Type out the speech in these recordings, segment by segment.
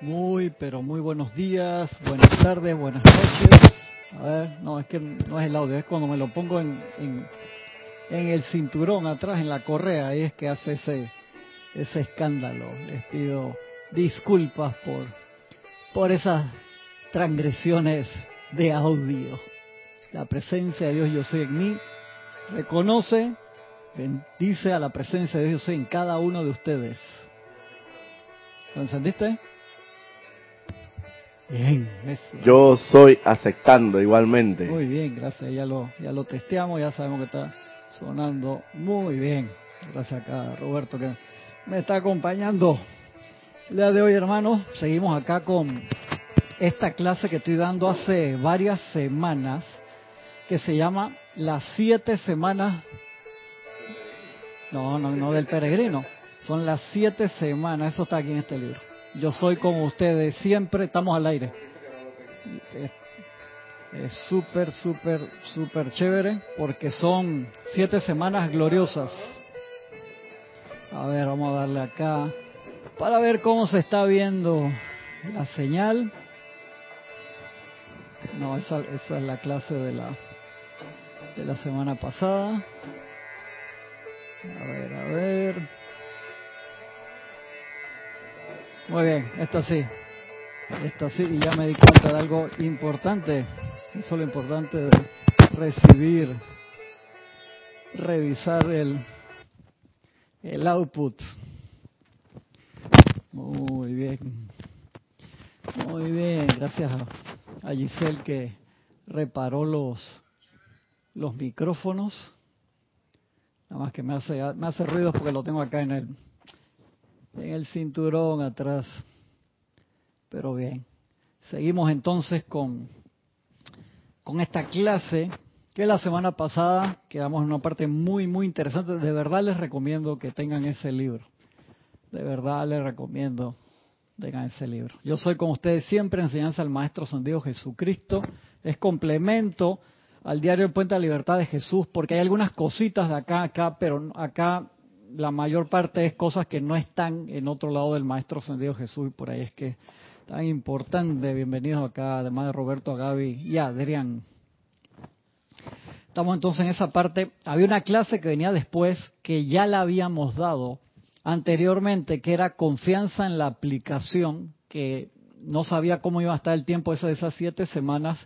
Muy, pero muy buenos días, buenas tardes, buenas noches. A ver, no, es que no es el audio, es cuando me lo pongo en, en, el cinturón atrás, en la correa, ahí es que hace ese, ese escándalo. Les pido disculpas por, por esas transgresiones de audio. La presencia de Dios yo soy en mí, reconoce, bendice a la presencia de Dios en cada uno de ustedes. ¿Lo encendiste? Bien, eso. Yo soy aceptando igualmente. Muy bien, gracias. Ya lo, ya lo testeamos, ya sabemos que está sonando muy bien. Gracias acá, Roberto, que me está acompañando. El día de hoy, hermanos, seguimos acá con esta clase que estoy dando hace varias semanas, que se llama Las siete semanas. No, no, no del peregrino. Son las siete semanas, eso está aquí en este libro. Yo soy como ustedes, siempre estamos al aire. Es súper, súper, súper chévere porque son siete semanas gloriosas. A ver, vamos a darle acá para ver cómo se está viendo la señal. No, esa, esa es la clase de la de la semana pasada. A ver, a ver. Muy bien, esto sí. Esto sí, y ya me di cuenta de algo importante. Eso es lo importante de recibir, revisar el, el output. Muy bien. Muy bien, gracias a Giselle que reparó los, los micrófonos. Nada más que me hace, me hace ruido porque lo tengo acá en el, en el cinturón atrás. Pero bien, seguimos entonces con, con esta clase que la semana pasada quedamos en una parte muy, muy interesante. De verdad les recomiendo que tengan ese libro. De verdad les recomiendo tengan ese libro. Yo soy como ustedes siempre, enseñanza al Maestro Sandido Jesucristo. Es complemento al diario El Puente de la Libertad de Jesús, porque hay algunas cositas de acá, acá, pero acá la mayor parte es cosas que no están en otro lado del Maestro Ascendido Jesús y por ahí es que tan importante. Bienvenidos acá, además de Roberto, a Gaby y Adrián. Estamos entonces en esa parte. Había una clase que venía después que ya la habíamos dado anteriormente, que era confianza en la aplicación, que no sabía cómo iba a estar el tiempo de esas siete semanas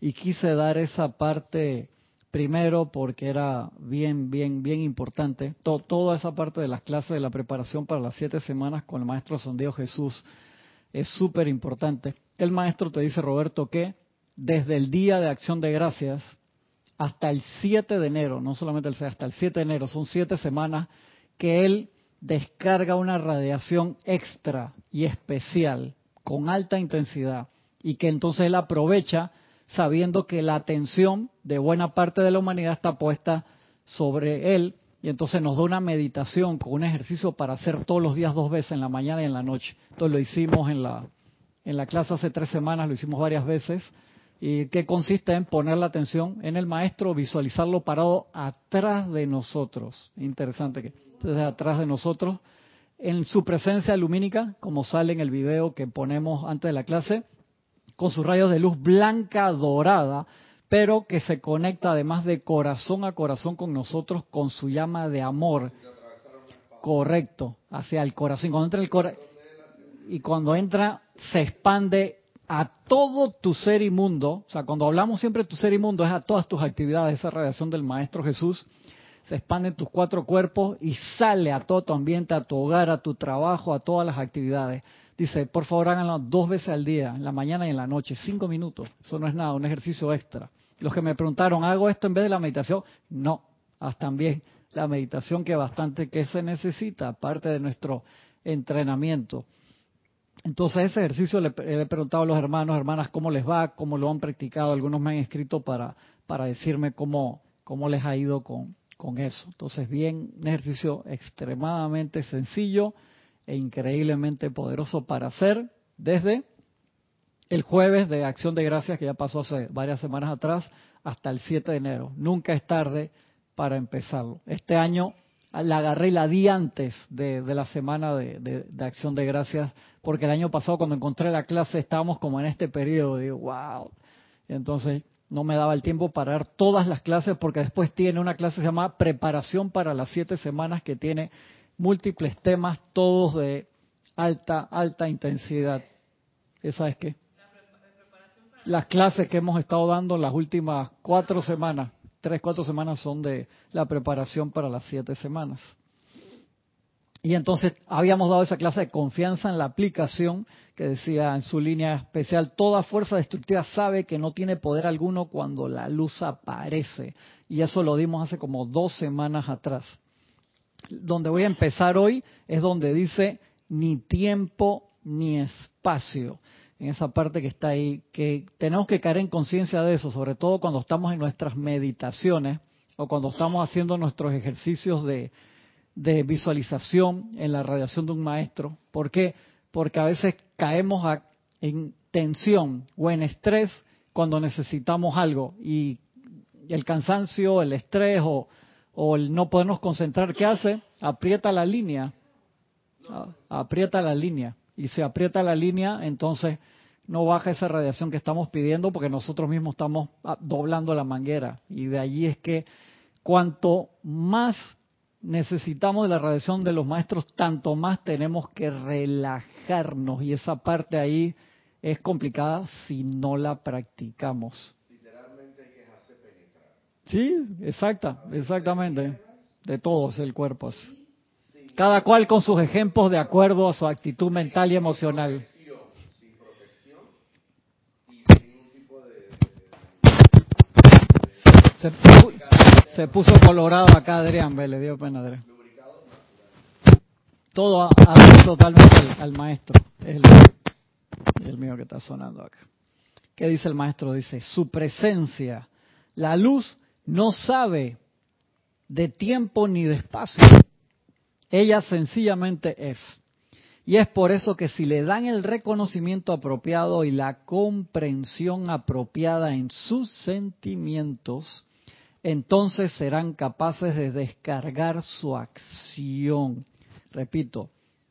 y quise dar esa parte Primero porque era bien, bien, bien importante. toda esa parte de las clases de la preparación para las siete semanas con el maestro Sandeo Jesús es súper importante. El maestro te dice, Roberto, que desde el día de acción de gracias hasta el 7 de enero, no solamente el 6, hasta el 7 de enero, son siete semanas que él descarga una radiación extra y especial con alta intensidad y que entonces él aprovecha sabiendo que la atención de buena parte de la humanidad está puesta sobre él y entonces nos da una meditación con un ejercicio para hacer todos los días dos veces en la mañana y en la noche. Entonces lo hicimos en la en la clase hace tres semanas, lo hicimos varias veces y que consiste en poner la atención en el maestro, visualizarlo parado atrás de nosotros. Interesante que desde atrás de nosotros en su presencia lumínica, como sale en el video que ponemos antes de la clase, con sus rayos de luz blanca dorada, pero que se conecta además de corazón a corazón con nosotros con su llama de amor. Correcto, hacia el corazón. Cuando entra el corazón y cuando entra se expande a todo tu ser inmundo, o sea, cuando hablamos siempre de tu ser inmundo es a todas tus actividades, esa radiación del Maestro Jesús, se expande en tus cuatro cuerpos y sale a todo tu ambiente, a tu hogar, a tu trabajo, a todas las actividades. Dice, por favor háganlo dos veces al día, en la mañana y en la noche, cinco minutos. Eso no es nada, un ejercicio extra. Los que me preguntaron, ¿hago esto en vez de la meditación? No, haz también la meditación que bastante que se necesita, aparte de nuestro entrenamiento. Entonces ese ejercicio le, he preguntado a los hermanos, hermanas, cómo les va, cómo lo han practicado. Algunos me han escrito para, para decirme cómo, cómo les ha ido con, con eso. Entonces, bien, un ejercicio extremadamente sencillo e increíblemente poderoso para hacer desde el jueves de Acción de Gracias, que ya pasó hace varias semanas atrás, hasta el 7 de enero. Nunca es tarde para empezarlo. Este año la agarré la di antes de, la semana de, acción de gracias, porque el año pasado cuando encontré la clase estábamos como en este periodo, digo, wow. Entonces no me daba el tiempo para dar todas las clases, porque después tiene una clase que se llama Preparación para las siete semanas, que tiene múltiples temas, todos de alta, alta intensidad. ¿Esa es qué? Las clases que hemos estado dando las últimas cuatro semanas tres, cuatro semanas son de la preparación para las siete semanas. Y entonces habíamos dado esa clase de confianza en la aplicación que decía en su línea especial, toda fuerza destructiva sabe que no tiene poder alguno cuando la luz aparece. Y eso lo dimos hace como dos semanas atrás. Donde voy a empezar hoy es donde dice ni tiempo ni espacio en esa parte que está ahí, que tenemos que caer en conciencia de eso, sobre todo cuando estamos en nuestras meditaciones o cuando estamos haciendo nuestros ejercicios de, visualización en la radiación de un maestro. ¿Por qué? Porque a veces caemos en tensión o en estrés cuando necesitamos algo y el cansancio, el estrés o, o el no podernos concentrar, ¿qué hace? Aprieta la línea. Aprieta la línea y se aprieta la línea, entonces no baja esa radiación que estamos pidiendo porque nosotros mismos estamos ah, doblando la manguera. Y de allí es que cuanto más necesitamos de la radiación de los maestros, tanto más tenemos que relajarnos. Y esa parte ahí es complicada si no la practicamos. Literalmente hay que dejarse penetrar. Sí, exacta, exactamente. De todos el cuerpo. Cada cual con sus ejemplos de acuerdo a su actitud mental y emocional. Se, puso colorado acá Adrián, le dio pena Adrián. Todo a, totalmente al, maestro. Es el, el mío que está sonando acá. ¿Qué dice el maestro? Dice, su presencia, la luz no sabe de tiempo ni de espacio. Ella sencillamente es. Y es por eso que si le dan el reconocimiento apropiado y la comprensión apropiada en sus sentimientos, entonces serán capaces de descargar su acción. Repito,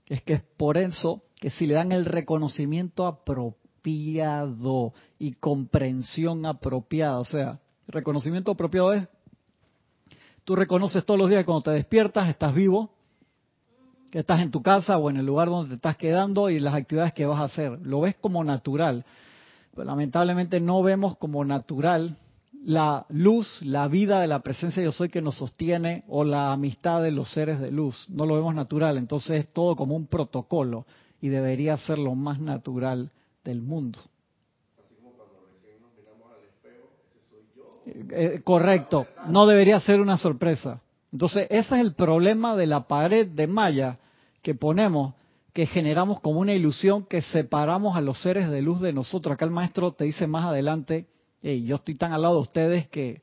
es que es por eso que si le dan el reconocimiento apropiado y comprensión apropiada, o sea, reconocimiento apropiado es, tú reconoces todos los días cuando te despiertas, estás vivo, que estás en tu casa o en el lugar donde te estás quedando y las actividades que vas a hacer. Lo ves como natural. Pero lamentablemente no vemos como natural la luz, la vida de la presencia yo soy que nos sostiene o la amistad de los seres de luz. No lo vemos natural, entonces es todo como un protocolo y debería ser lo más natural del mundo. Así como cuando recién nos miramos al espejo, ese soy yo. Eh, correcto, no debería ser una sorpresa. Entonces, ese es el problema de la pared de malla que ponemos, que generamos como una ilusión que separamos a los seres de luz de nosotros. Acá el maestro te dice más adelante, yo estoy tan al lado de ustedes que,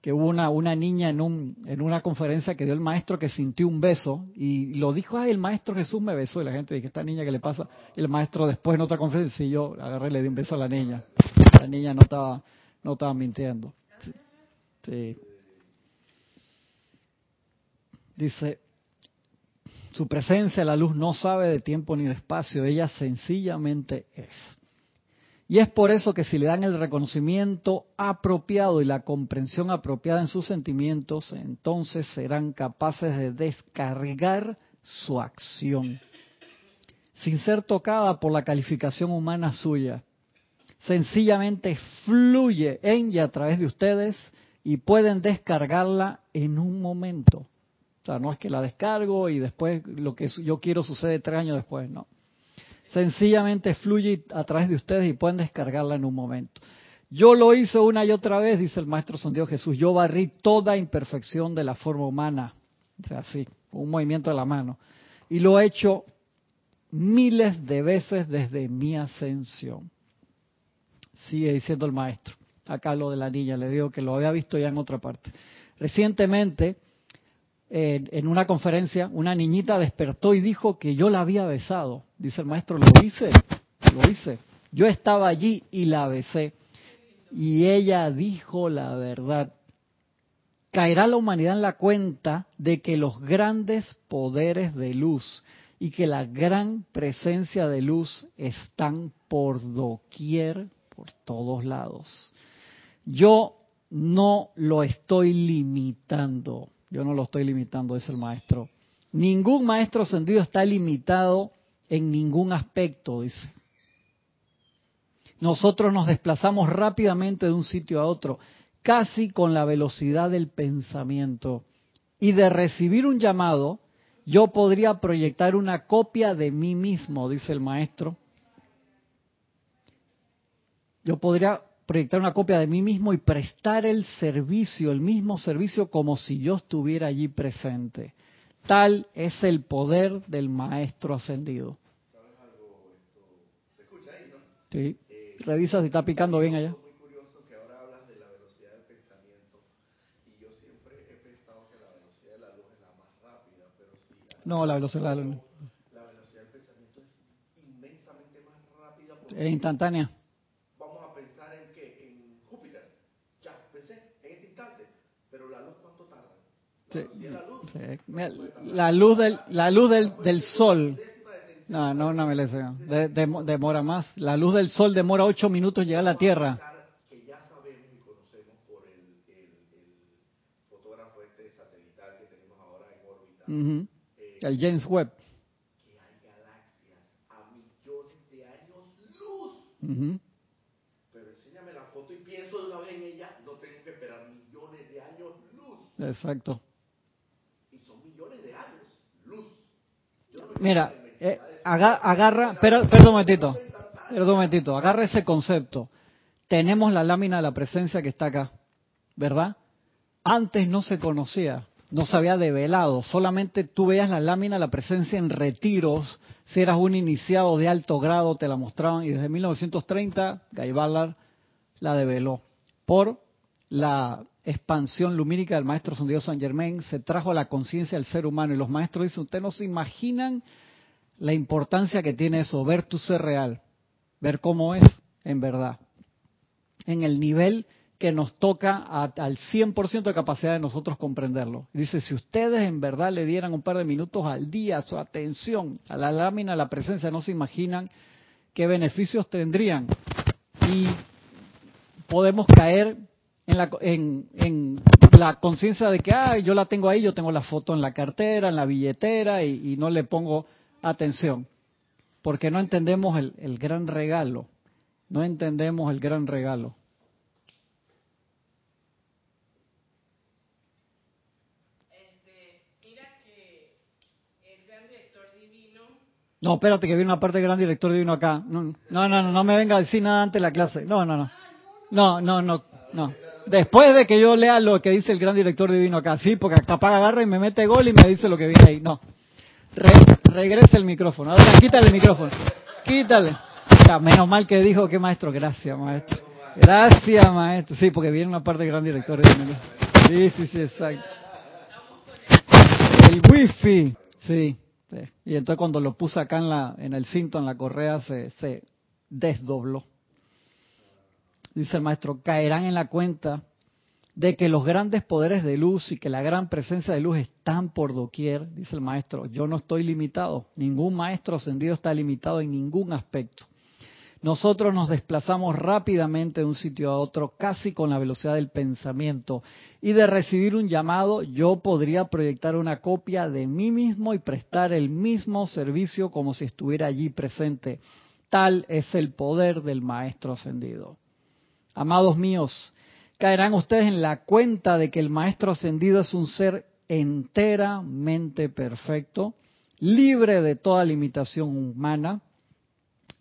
que hubo una, una niña en, un, en una conferencia que dio el maestro que sintió un beso y lo dijo, ay, el maestro Jesús me besó. Y la gente dice, ¿esta niña qué le pasa? Y el maestro después en otra conferencia, y yo agarré y le di un beso a la niña. La niña no estaba, no estaba mintiendo. Dice, su presencia, la luz, no sabe de tiempo ni de espacio, ella sencillamente es. Y es por eso que si le dan el reconocimiento apropiado y la comprensión apropiada en sus sentimientos, entonces serán capaces de descargar su acción, sin ser tocada por la calificación humana suya. Sencillamente fluye en y a través de ustedes y pueden descargarla en un momento. O sea, no es que la descargo y después lo que yo quiero sucede tres años después, no. Sencillamente fluye a través de ustedes y pueden descargarla en un momento. Yo lo hice una y otra vez, dice el Maestro San Dios Jesús. Yo barrí toda imperfección de la forma humana. O sea, así, un movimiento de la mano. Y lo he hecho miles de veces desde mi ascensión. Sigue diciendo el Maestro. Acá lo de la niña, le digo que lo había visto ya en otra parte. Recientemente en una conferencia, una niñita despertó y dijo que yo la había besado. Dice el maestro, lo hice, lo hice. Yo estaba allí y la besé. Y ella dijo la verdad. caerá la humanidad en la cuenta de que los grandes poderes de luz y que la gran presencia de luz están por doquier, por todos lados. Yo no lo estoy limitando, yo no lo estoy limitando, es el maestro. Ningún maestro ascendido está limitado en ningún aspecto, dice. Nosotros nos desplazamos rápidamente de un sitio a otro, casi con la velocidad del pensamiento. Y de recibir un llamado, yo podría proyectar una copia de mí mismo, dice el maestro. Yo podría proyectar una copia de mí mismo y prestar el servicio, el mismo servicio como si yo estuviera allí presente. Tal es el poder del maestro ascendido. Sí. Revisa si está picando bien allá. No, la velocidad de la luz. La velocidad del pensamiento es inmensamente más rápida. Es instantánea. Vamos a pensar en qué, en Júpiter. En este instante. Pero la luz, ¿cuánto tarda? La, sí. la, luz, la luz del, la luz del, del sol. No, no una milésima. De, de, demora más. La luz del sol demora ocho minutos llegar a la Tierra. Que ya sabemos y conocemos por el, el, el fotógrafo este satelital que tenemos ahora en órbita. Uh -huh. El James Webb. Que hay galaxias a millones de años luz. Uh -huh. Pero enséñame la foto y pienso de una vez en ella, no tengo que esperar millones de años luz. Exacto. Y son millones de años luz. No Mira, eh, agarra, espera, espera un momentito, espera un momentito, agarra ese concepto. Tenemos la lámina de la presencia que está acá, ¿verdad? Antes no se conocía no se había develado, solamente tú veías la lámina, la presencia en retiros, si eras un iniciado de alto grado te la mostraban y desde 1930 Guy Ballard la develó. Por la expansión lumínica del maestro Dios San Germain se trajo a la conciencia del ser humano y los maestros dicen, ustedes no se imaginan la importancia que tiene eso, ver tu ser real, ver cómo es en verdad, en el nivel que nos toca a, al 100% de capacidad de nosotros comprenderlo. Dice, si ustedes en verdad le dieran un par de minutos al día su atención a la lámina, a la presencia, no se imaginan qué beneficios tendrían. Y podemos caer en la, en, en la conciencia de que, ah, yo la tengo ahí, yo tengo la foto en la cartera, en la billetera y, y no le pongo atención. Porque no entendemos el, el gran regalo. No entendemos el gran regalo. No, espérate que viene una parte del gran director divino acá. No, no, no, no, no me venga a decir nada antes de la clase. No, no, no. No, no, no, no. Después de que yo lea lo que dice el gran director divino acá, sí, porque capaz agarra y me mete gol y me dice lo que viene ahí. No. Re, regrese el micrófono. Ahora quítale el micrófono. Quítale. Menos mal que dijo que maestro. Gracias, maestro. Gracias, maestro. Sí, porque viene una parte del gran director divino. Sí, sí, sí, exacto. El wifi. Sí. Y entonces cuando lo puse acá en, la, en el cinto, en la correa, se, se desdobló. Dice el maestro, caerán en la cuenta de que los grandes poderes de luz y que la gran presencia de luz están por doquier, dice el maestro. Yo no estoy limitado, ningún maestro ascendido está limitado en ningún aspecto. Nosotros nos desplazamos rápidamente de un sitio a otro, casi con la velocidad del pensamiento. Y de recibir un llamado, yo podría proyectar una copia de mí mismo y prestar el mismo servicio como si estuviera allí presente. Tal es el poder del Maestro Ascendido. Amados míos, caerán ustedes en la cuenta de que el Maestro Ascendido es un ser enteramente perfecto, libre de toda limitación humana,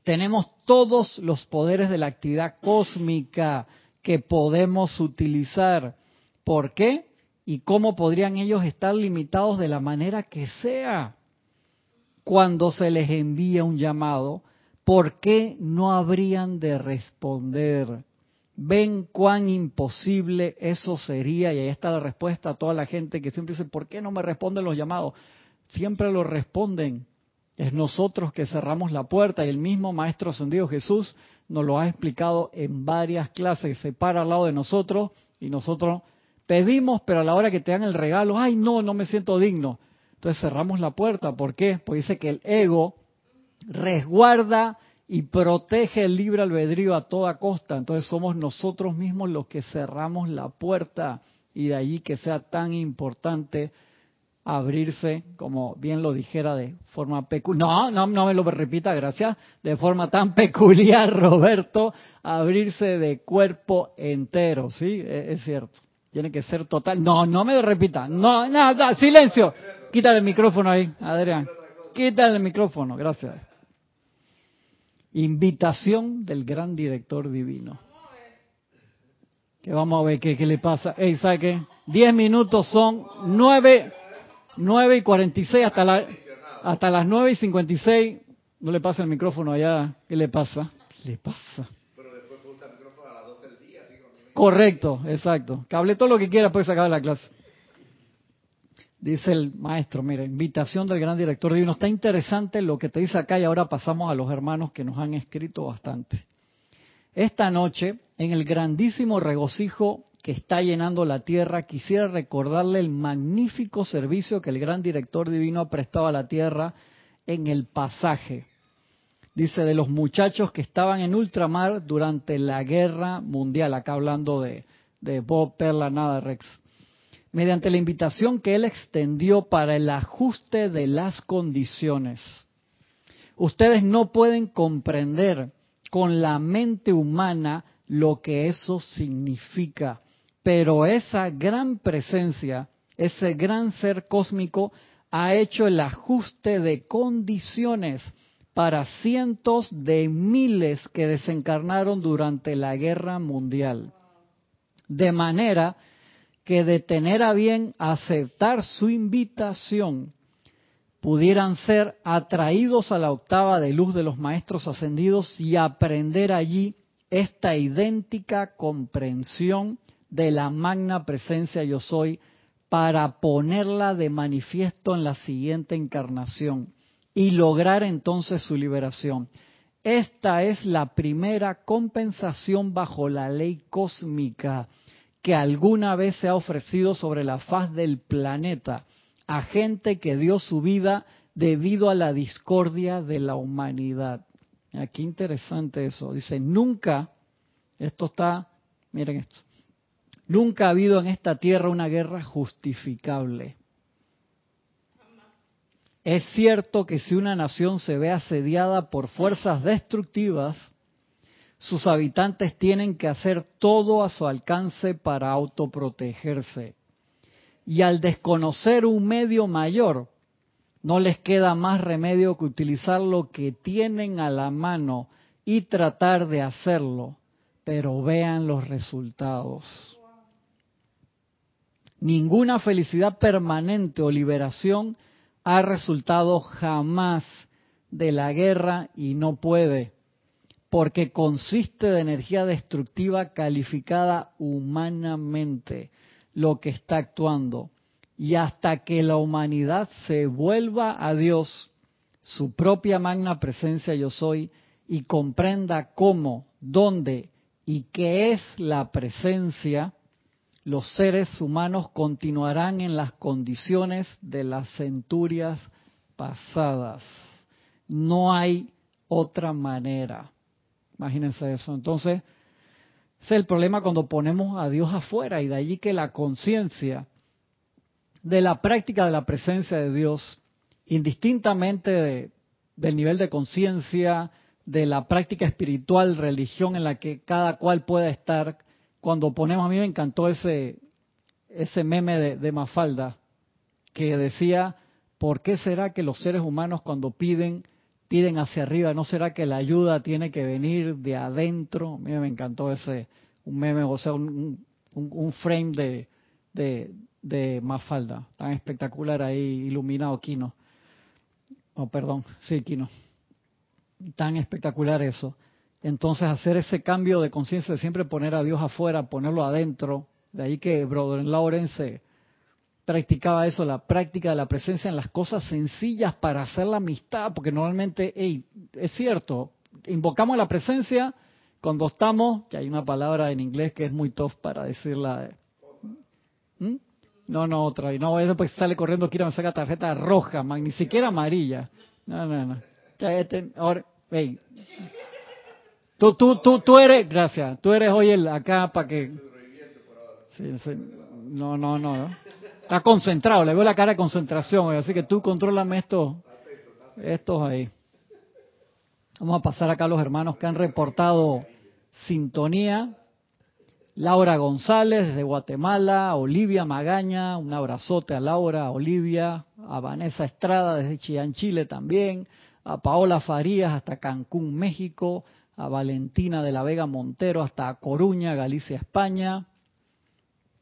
tenemos todos los poderes de la actividad cósmica que podemos utilizar. ¿Por qué? ¿Y cómo podrían ellos estar limitados de la manera que sea? Cuando se les envía un llamado, ¿por qué no habrían de responder? Ven cuán imposible eso sería y ahí está la respuesta a toda la gente que siempre dice, ¿por qué no me responden los llamados? Siempre lo responden, es nosotros que cerramos la puerta y el mismo Maestro Ascendido Jesús nos lo ha explicado en varias clases. Se para al lado de nosotros y nosotros Pedimos, pero a la hora que te dan el regalo, ay, no, no me siento digno. Entonces cerramos la puerta. ¿Por qué? Porque dice que el ego resguarda y protege el libre albedrío a toda costa. Entonces somos nosotros mismos los que cerramos la puerta y de allí que sea tan importante abrirse, como bien lo dijera de forma peculiar. No, no, no me lo repita, gracias. De forma tan peculiar, Roberto, abrirse de cuerpo entero, ¿sí? E, es, cierto. Tiene que ser total. No, no me lo repita. No, no, no, silencio. Quítale el micrófono ahí, Adrián. Quítale el micrófono, gracias. Invitación del gran director divino. Que vamos a ver qué, qué le pasa. Ey, ¿sabe qué? Diez minutos son nueve 9 y 46 hasta, la, hasta las 9 y 56. No le pasa el micrófono allá. ¿Qué le pasa? ¿Qué le pasa? Pero después puede usar el micrófono a las 12 del día. Correcto, exacto. Que hable todo lo que quiera, puede sacar la clase. Dice el maestro, mira, invitación del gran director divino. Está interesante lo que te dice acá y ahora pasamos a los hermanos que nos han escrito bastante. Esta noche, en el grandísimo regocijo que está llenando la tierra, quisiera recordarle el magnífico servicio que el gran director divino ha prestado a la tierra en el pasaje. Dice, de los muchachos que estaban en ultramar durante la guerra mundial, acá hablando de, de Bob Perla Nada Rex, mediante la invitación que él extendió para el ajuste de las condiciones. Ustedes no pueden comprender con la mente humana lo que eso significa pero esa gran presencia, ese gran ser cósmico, ha hecho el ajuste de condiciones para cientos de miles que desencarnaron durante la guerra mundial. De manera que de tener a bien aceptar su invitación, pudieran ser atraídos a la octava de luz de los maestros ascendidos y aprender allí esta idéntica comprensión de la magna presencia yo soy para ponerla de manifiesto en la siguiente encarnación y lograr entonces su liberación. Esta es la primera compensación bajo la ley cósmica que alguna vez se ha ofrecido sobre la faz del planeta a gente que dio su vida debido a la discordia de la humanidad. Aquí interesante eso. Dice, nunca, esto está, miren esto, Nunca ha habido en esta tierra una guerra justificable. Es cierto que si una nación se ve asediada por fuerzas destructivas, sus habitantes tienen que hacer todo a su alcance para autoprotegerse. Y al desconocer un medio mayor, no les queda más remedio que utilizar lo que tienen a la mano y tratar de hacerlo, pero vean los resultados. Ninguna felicidad permanente o liberación ha resultado jamás de la guerra y no puede, porque consiste de energía destructiva calificada humanamente lo que está actuando. Y hasta que la humanidad se vuelva a Dios, su propia magna presencia yo soy, y comprenda cómo, dónde y qué es la presencia, los seres humanos continuarán en las condiciones de las centurias pasadas. No hay otra manera. Imagínense eso. Entonces, ese es el problema cuando ponemos a Dios afuera y de allí que la conciencia de la práctica de la presencia de Dios, indistintamente del nivel de conciencia, de la práctica espiritual, religión en la que cada cual pueda estar, cuando ponemos, a mí me encantó ese, ese meme de, de Mafalda que decía, ¿por qué será que los seres humanos cuando piden, piden hacia arriba? ¿No será que la ayuda tiene que venir de adentro? A mí me encantó ese, un meme, o sea, un, un, frame de, de, de Mafalda, tan espectacular ahí, iluminado, Kino. Oh, perdón, sí, Kino. Tan espectacular eso. Entonces hacer ese cambio de conciencia de siempre poner a Dios afuera, ponerlo adentro, de ahí que Brother Lawrence practicaba eso, la práctica de la presencia en las cosas sencillas para hacer la amistad, porque normalmente, hey, es cierto, invocamos la presencia cuando estamos, que hay una palabra en inglés que es muy tough para decirla, ¿Mm? No, no, otra. Y no, después sale corriendo, quiere me saca tarjeta roja, ni siquiera amarilla. No, no, no. Este, ahora, hey. Tú, tú, tú, tú eres, gracias, tú eres hoy el acá para que... Sí, no, no, no. Está concentrado, le veo la cara de concentración, así que tú controlame estos, estos ahí. Vamos a pasar acá a los hermanos que han reportado sintonía. Laura González desde Guatemala, Olivia Magaña, un abrazote a Laura, a Olivia, a Vanessa Estrada desde Chillán, Chile también, a Paola Farías hasta Cancún, México, a Valentina de la Vega Montero hasta Coruña, Galicia, España,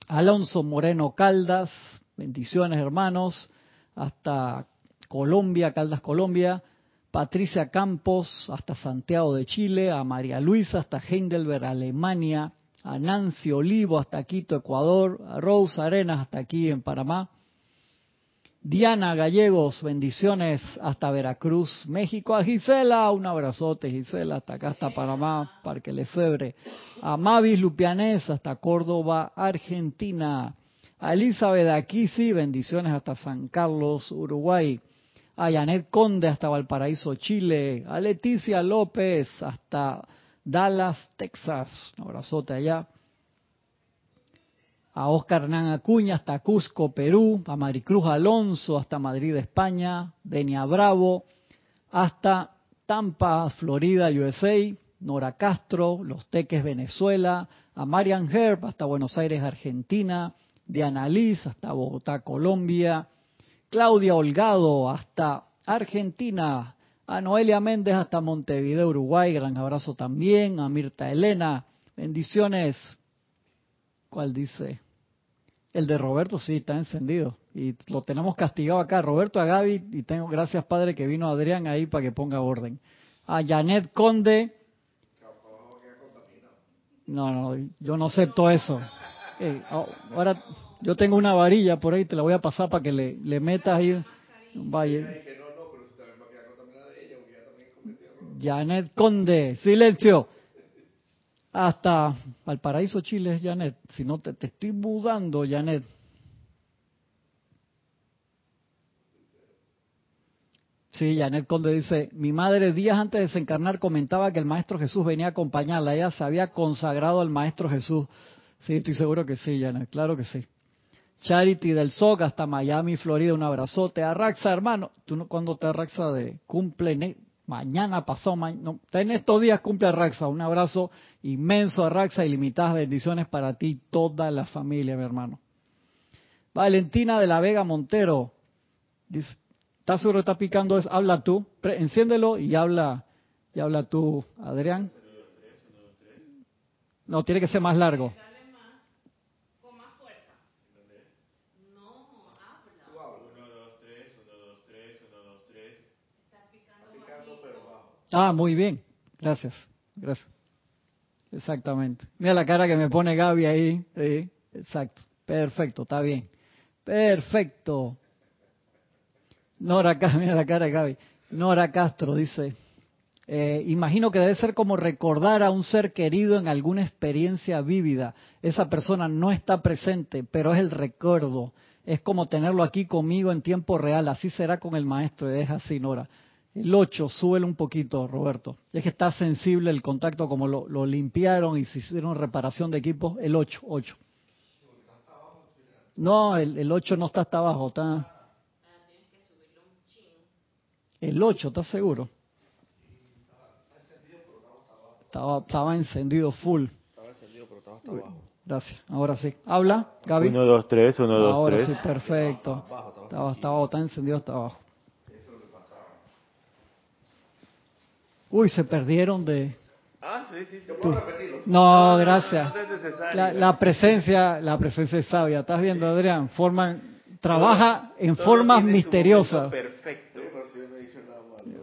Alonso Moreno Caldas, bendiciones hermanos, hasta Colombia, Caldas, Colombia, Patricia Campos hasta Santiago de Chile, a María Luisa hasta Heidelberg, Alemania, a Nancy Olivo hasta Quito, Ecuador, a Rose Arenas hasta aquí en Panamá, Diana Gallegos, bendiciones hasta Veracruz, México. A Gisela, un abrazote, Gisela, hasta acá, hasta Panamá, Parque Lefebre. A Mavis Lupianés, hasta Córdoba, Argentina. A Elizabeth Aquisi, bendiciones hasta San Carlos, Uruguay. A Janet Conde, hasta Valparaíso, Chile. A Leticia López, hasta Dallas, Texas. Un abrazote allá a Oscar Hernán Acuña hasta Cusco, Perú, a Maricruz Alonso hasta Madrid, España, Denia Bravo hasta Tampa, Florida, USA, Nora Castro, Los Teques, Venezuela, a Marian Herb hasta Buenos Aires, Argentina, Diana Liz hasta Bogotá, Colombia, Claudia Holgado hasta Argentina, a Noelia Méndez hasta Montevideo, Uruguay, gran abrazo también, a Mirta Elena, bendiciones. ¿Cuál dice? El de Roberto sí está encendido y lo tenemos castigado acá. Roberto a Gaby y tengo gracias Padre que vino Adrián ahí para que ponga orden. A Janet Conde. No, no, yo no acepto eso. Eh, ahora yo tengo una varilla por ahí, te la voy a pasar para que le, le metas ahí valle. Janet Conde, silencio hasta Valparaíso, Chile, Janet. Si no te, estoy mudando, Janet. Sí, Janet Conde dice, mi madre días antes de desencarnar comentaba que el Maestro Jesús venía a acompañarla. Ella se había consagrado al Maestro Jesús. Sí, estoy seguro que sí, Janet, claro que sí. Charity del SOC hasta Miami, Florida, un abrazote. A Raxa, hermano, ¿tú cuando te Raxa de cumple mañana pasó, no, en estos días cumple a Raxa. Un abrazo inmenso a Raxa, limitadas bendiciones para ti y toda la familia, mi hermano. Valentina de la Vega Montero, dice, ¿estás seguro que está picando eso? Habla tú, enciéndelo y habla, y habla tú, Adrián. No, tiene que ser más largo. Ah, muy bien. Gracias. Gracias. Exactamente. Mira la cara que me pone Gaby ahí. Exacto. Perfecto, está bien. Perfecto. Nora, mira la cara Gaby. Nora Castro dice, eh, imagino que debe ser como recordar a un ser querido en alguna experiencia vívida. Esa persona no está presente, pero es el recuerdo. Es como tenerlo aquí conmigo en tiempo real. Así será con el maestro. Es así, Nora. El 8, súbelo un poquito, Roberto. Es que está sensible el contacto, como lo, limpiaron y se hicieron reparación de equipo. El 8, 8. No, el, el 8 no está hasta abajo, está. El 8, ¿estás seguro? Estaba, estaba encendido full. Estaba encendido, pero estaba hasta abajo. Gracias. Ahora sí. Habla, Gaby. 1, 2, 3, 1, 2, 3. Ahora sí, perfecto. Estaba, estaba, está encendido hasta abajo. Uy, se perdieron de... Ah, sí, sí, sí. No, gracias. la, presencia, la presencia es sabia. ¿Estás viendo, Adrián? Forman, trabaja en formas misteriosas. Perfecto.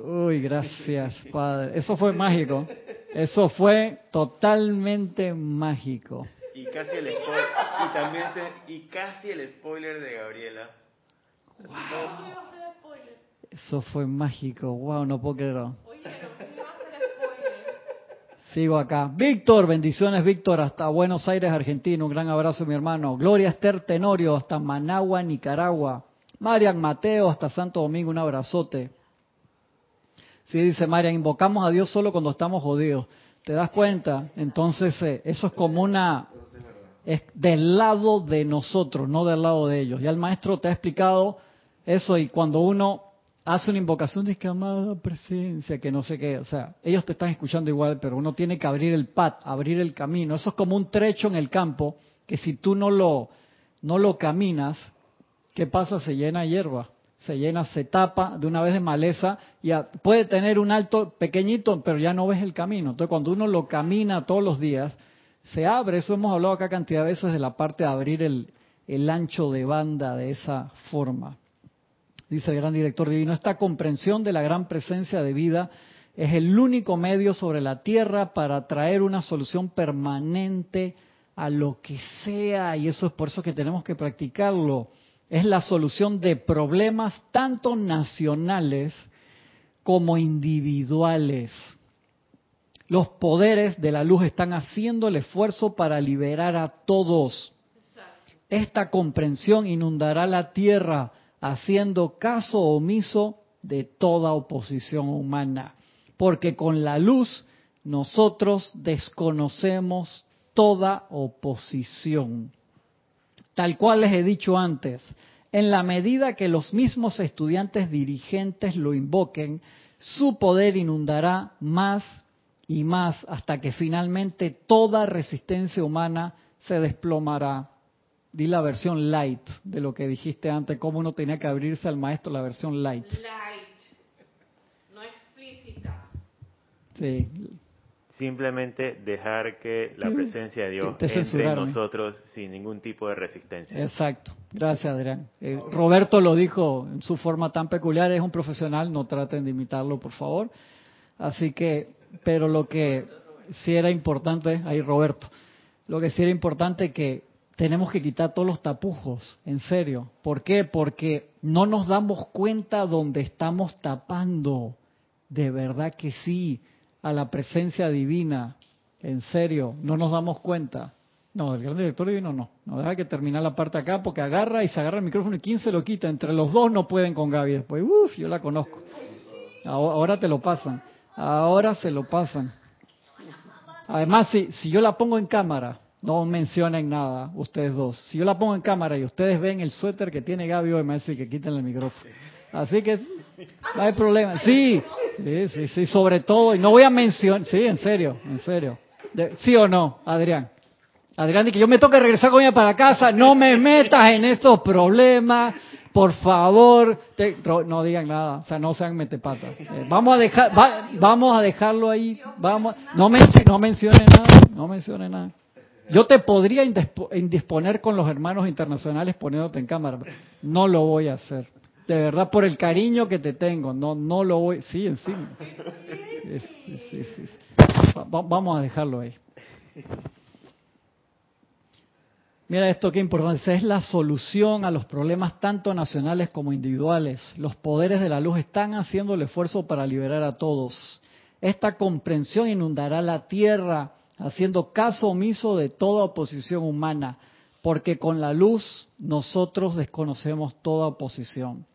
Uy, gracias, Padre. Eso fue mágico. Eso fue totalmente mágico. Y casi el spoiler, y también y casi el spoiler de Gabriela. Eso fue mágico. Wow, no puedo creerlo. Sigo acá. Víctor, bendiciones Víctor, hasta Buenos Aires, Argentina. Un gran abrazo, mi hermano. Gloria Esther Tenorio, hasta Managua, Nicaragua. Marian Mateo, hasta Santo Domingo, un abrazote. Sí, dice Marian, invocamos a Dios solo cuando estamos jodidos. ¿Te das cuenta? Entonces, eh, eso es como una... Es del lado de nosotros, no del lado de ellos. Ya el maestro te ha explicado eso y cuando uno hace una invocación de que amada presencia, que no sé qué, o sea, ellos te están escuchando igual, pero uno tiene que abrir el pad, abrir el camino. Eso es como un trecho en el campo que si tú no lo, no lo caminas, ¿qué pasa? Se llena hierba, se llena, se tapa de una vez de maleza y puede tener un alto pequeñito, pero ya no ves el camino. Entonces cuando uno lo camina todos los días, se abre, eso hemos hablado acá cantidad de veces de la parte de abrir el, el ancho de banda de esa forma dice el gran director divino, esta comprensión de la gran presencia de vida es el único medio sobre la tierra para traer una solución permanente a lo que sea, y eso es por eso que tenemos que practicarlo. Es la solución de problemas tanto nacionales como individuales. Los poderes de la luz están haciendo el esfuerzo para liberar a todos. Esta comprensión inundará la tierra haciendo caso omiso de toda oposición humana, porque con la luz nosotros desconocemos toda oposición. Tal cual les he dicho antes, en la medida que los mismos estudiantes dirigentes lo invoquen, su poder inundará más y más hasta que finalmente toda resistencia humana se desplomará Di la versión light de lo que dijiste antes, cómo uno tenía que abrirse al maestro, la versión light. Light, no explícita. Sí. Simplemente dejar que la presencia de Dios entre en nosotros sin ningún tipo de resistencia. Exacto. Gracias, Adrián. Eh, Roberto lo dijo en su forma tan peculiar, es un profesional, no traten de imitarlo, por favor. Así que, pero lo que sí era importante, ahí Roberto, lo que sí era importante que tenemos que quitar todos los tapujos, en serio. ¿Por qué? Porque no nos damos cuenta dónde estamos tapando. De verdad que sí, a la presencia divina. En serio, no nos damos cuenta. No, el gran director divino no. No deja que terminar la parte acá porque agarra y se agarra el micrófono y quién se lo quita. Entre los dos no pueden con Gaby después. Uf, yo la conozco. Ahora te lo pasan. Ahora se lo pasan. Además, si, si yo la pongo en cámara, no mencionen nada, ustedes dos. Si yo la pongo en cámara y ustedes ven el suéter que tiene Gaby hoy, me dice que quiten el micrófono. Así que no hay problema. Sí, sí, sí, sí, sobre todo. Y no voy a mencionar, sí, en serio, en serio. ¿Sí o no, Adrián? Adrián, y que yo me toque regresar con ella para casa, no me metas en estos problemas, por favor. no digan nada, o sea, no sean metepatas. Eh, vamos a dejar, vamos a dejarlo ahí, vamos, no, no mencione nada, no mencione nada. Yo te podría indisponer con los hermanos internacionales poniéndote en cámara. No lo voy a hacer. De verdad, por el cariño que te tengo. No, no lo voy. Sí, encima. Sí, sí, Vamos a dejarlo ahí. Mira esto qué importante. Es la solución a los problemas tanto nacionales como individuales. Los poderes de la luz están haciendo el esfuerzo para liberar a todos. Esta comprensión inundará la tierra haciendo caso omiso de toda oposición humana, porque con la luz nosotros desconocemos toda oposición.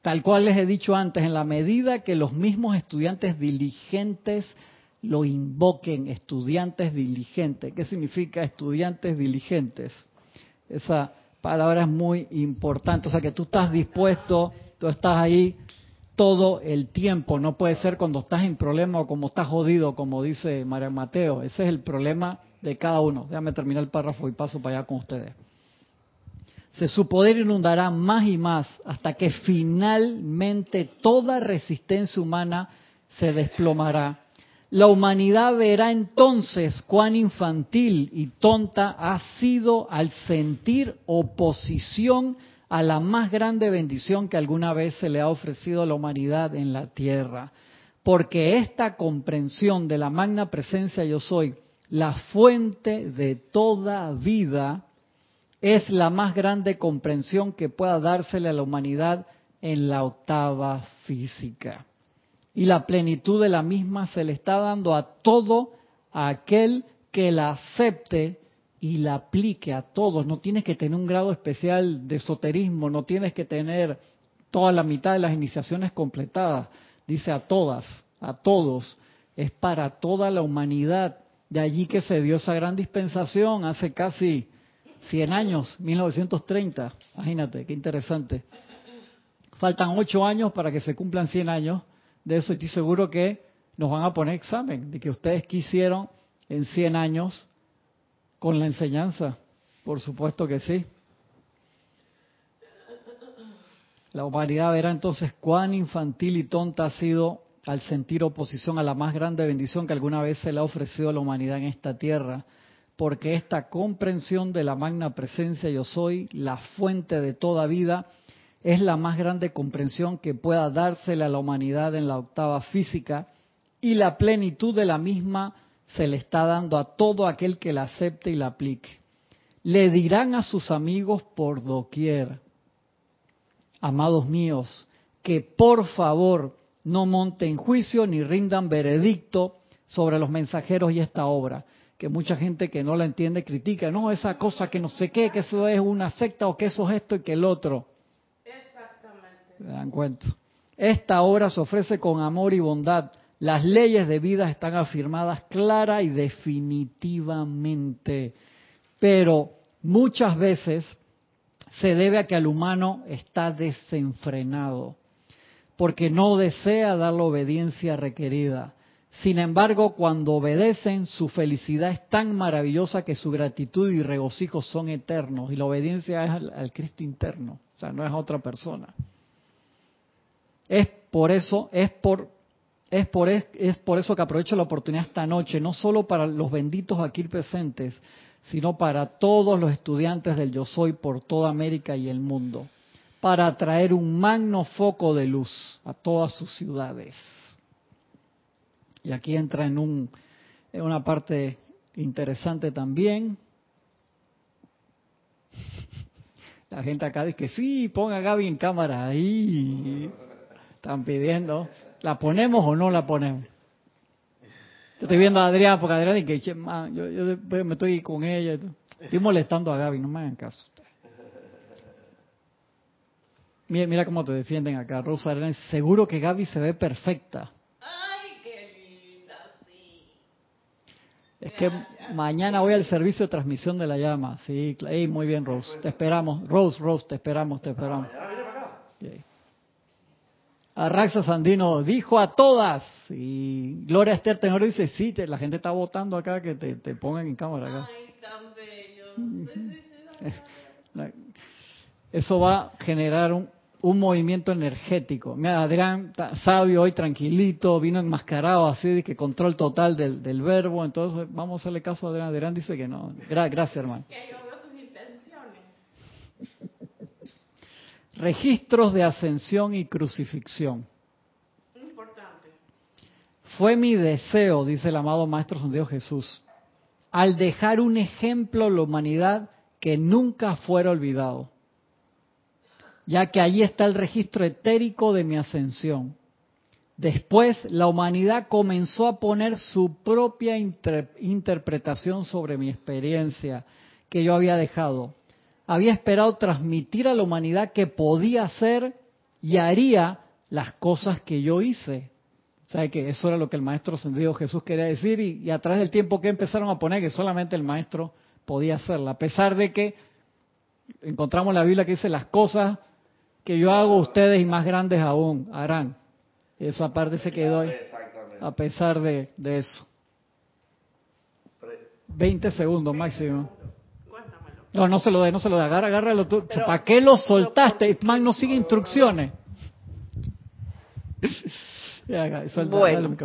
Tal cual les he dicho antes, en la medida que los mismos estudiantes diligentes lo invoquen, estudiantes diligentes. ¿Qué significa estudiantes diligentes? Esa palabra es muy importante, o sea que tú estás dispuesto, tú estás ahí todo el tiempo. No puede ser cuando estás en problema o como estás jodido, como dice María Mateo. Ese es el problema de cada uno. Déjame terminar el párrafo y paso para allá con ustedes. Se su poder inundará más y más hasta que finalmente toda resistencia humana se desplomará. La humanidad verá entonces cuán infantil y tonta ha sido al sentir oposición a la más grande bendición que alguna vez se le ha ofrecido a la humanidad en la tierra. Porque esta comprensión de la magna presencia yo soy, la fuente de toda vida, es la más grande comprensión que pueda dársele a la humanidad en la octava física. Y la plenitud de la misma se le está dando a todo aquel que la acepte y la aplique a todos. No tienes que tener un grado especial de esoterismo, no tienes que tener toda la mitad de las iniciaciones completadas. Dice a todas, a todos. Es para toda la humanidad. De allí que se dio esa gran dispensación hace casi 100 años, 1930. Imagínate, qué interesante. Faltan 8 años para que se cumplan 100 años de eso. Estoy seguro que nos van a poner examen de que ustedes quisieron en 100 años con la enseñanza. Por supuesto que sí. La humanidad verá entonces cuán infantil y tonta ha sido al sentir oposición a la más grande bendición que alguna vez se le ha ofrecido a la humanidad en esta tierra, porque esta comprensión de la magna presencia yo soy, la fuente de toda vida, es la más grande comprensión que pueda dársele a la humanidad en la octava física y la plenitud de la misma se le está dando a todo aquel que la acepte y la aplique. Le dirán a sus amigos por doquier, amados míos, que por favor no monten juicio ni rindan veredicto sobre los mensajeros y esta obra. Que mucha gente que no la entiende critica, no, esa cosa que no sé qué, que eso es una secta o que eso es esto y que el otro. Exactamente. ¿Se dan cuenta? Esta obra se ofrece con amor y bondad. Las leyes de vida están afirmadas clara y definitivamente. Pero muchas veces se debe a que el humano está desenfrenado porque no desea dar la obediencia requerida. Sin embargo, cuando obedecen, su felicidad es tan maravillosa que su gratitud y regocijo son eternos. Y la obediencia es al, Cristo interno, o sea, no es otra persona. Es por eso, es por, es por, es, es por eso que aprovecho la oportunidad esta noche, no solo para los benditos aquí presentes, sino para todos los estudiantes del Yo Soy por toda América y el mundo para traer un magno foco de luz a todas sus ciudades. Y aquí entra en, un, en una parte interesante también. La gente acá dice que sí, ponga a Gaby en cámara ahí. Están pidiendo. ¿La ponemos o no la ponemos? estoy viendo a Adrián, porque Adrián dice que yo, yo me estoy con ella. Estoy molestando a Gaby, no me hagan caso. Mira, mira cómo te defienden acá, Rosa Arena. Seguro que Gaby se ve perfecta. Ay, qué linda, sí. Es que mañana voy al servicio de transmisión de la llama. Sí, muy bien, Rose. Te esperamos. Rose, Rose, te esperamos, te esperamos. Arraxa Sandino dijo a todas. Y Gloria Esther Tenor dice, sí, la gente está votando acá que te, te pongan en cámara acá. Ay, tan bello. Eso va a generar un, un movimiento energético. Mira, Adrián, sabio hoy, tranquilito, vino enmascarado así, de que control total del, del verbo. Entonces, vamos a hacerle caso a Adrián. Adrián dice que no. gracias, hermano. Que yo veo tus intenciones. Registros de ascensión y crucifixión. Importante. Fue mi deseo, dice el amado Maestro Santiago Jesús, al dejar un ejemplo a la humanidad que nunca fuera olvidado ya que allí está el registro etérico de mi ascensión. Después, la humanidad comenzó a poner su propia interpretación sobre mi experiencia que yo había dejado. Había esperado transmitir a la humanidad que podía hacer y haría las cosas que yo hice. O sea, que eso era lo que el Maestro Ascendido Jesús quería decir y, y a través del tiempo que empezaron a poner que solamente el Maestro podía hacerla. A pesar de que encontramos la Biblia que dice las cosas que yo hago ustedes y más grandes aún harán. Esa parte se quedó ahí, a pesar de, eso. 20 segundos máximo. No, no se lo dé, no se lo dé. Agarra, agárralo tú. ¿Para qué lo soltaste? Man, no sigue instrucciones. bueno.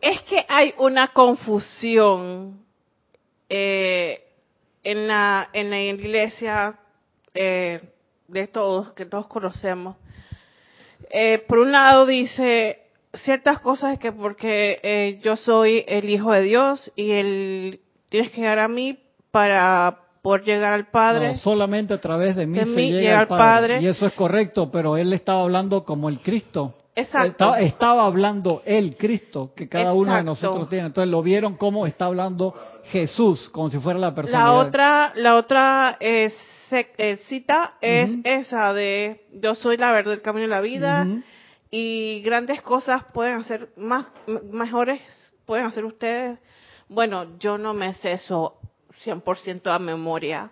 Es que hay una confusión eh, en, la, en la iglesia eh, de todos, que todos conocemos. Eh, por un lado dice ciertas cosas que porque eh, yo soy el hijo de Dios y él tienes que llegar a mí para poder llegar al Padre. No, solamente a través de mí se llega, al padre. Y eso es correcto, pero él estaba hablando como el Cristo. Exacto. Estaba, hablando el Cristo que cada uno de nosotros tiene. Entonces lo vieron como está hablando Jesús, como si fuera la persona. La otra, la otra eh, cita es esa de yo soy la verdad, el camino y la vida y grandes cosas pueden hacer más mejores pueden hacer ustedes. Bueno, yo no me sé eso 100% a memoria,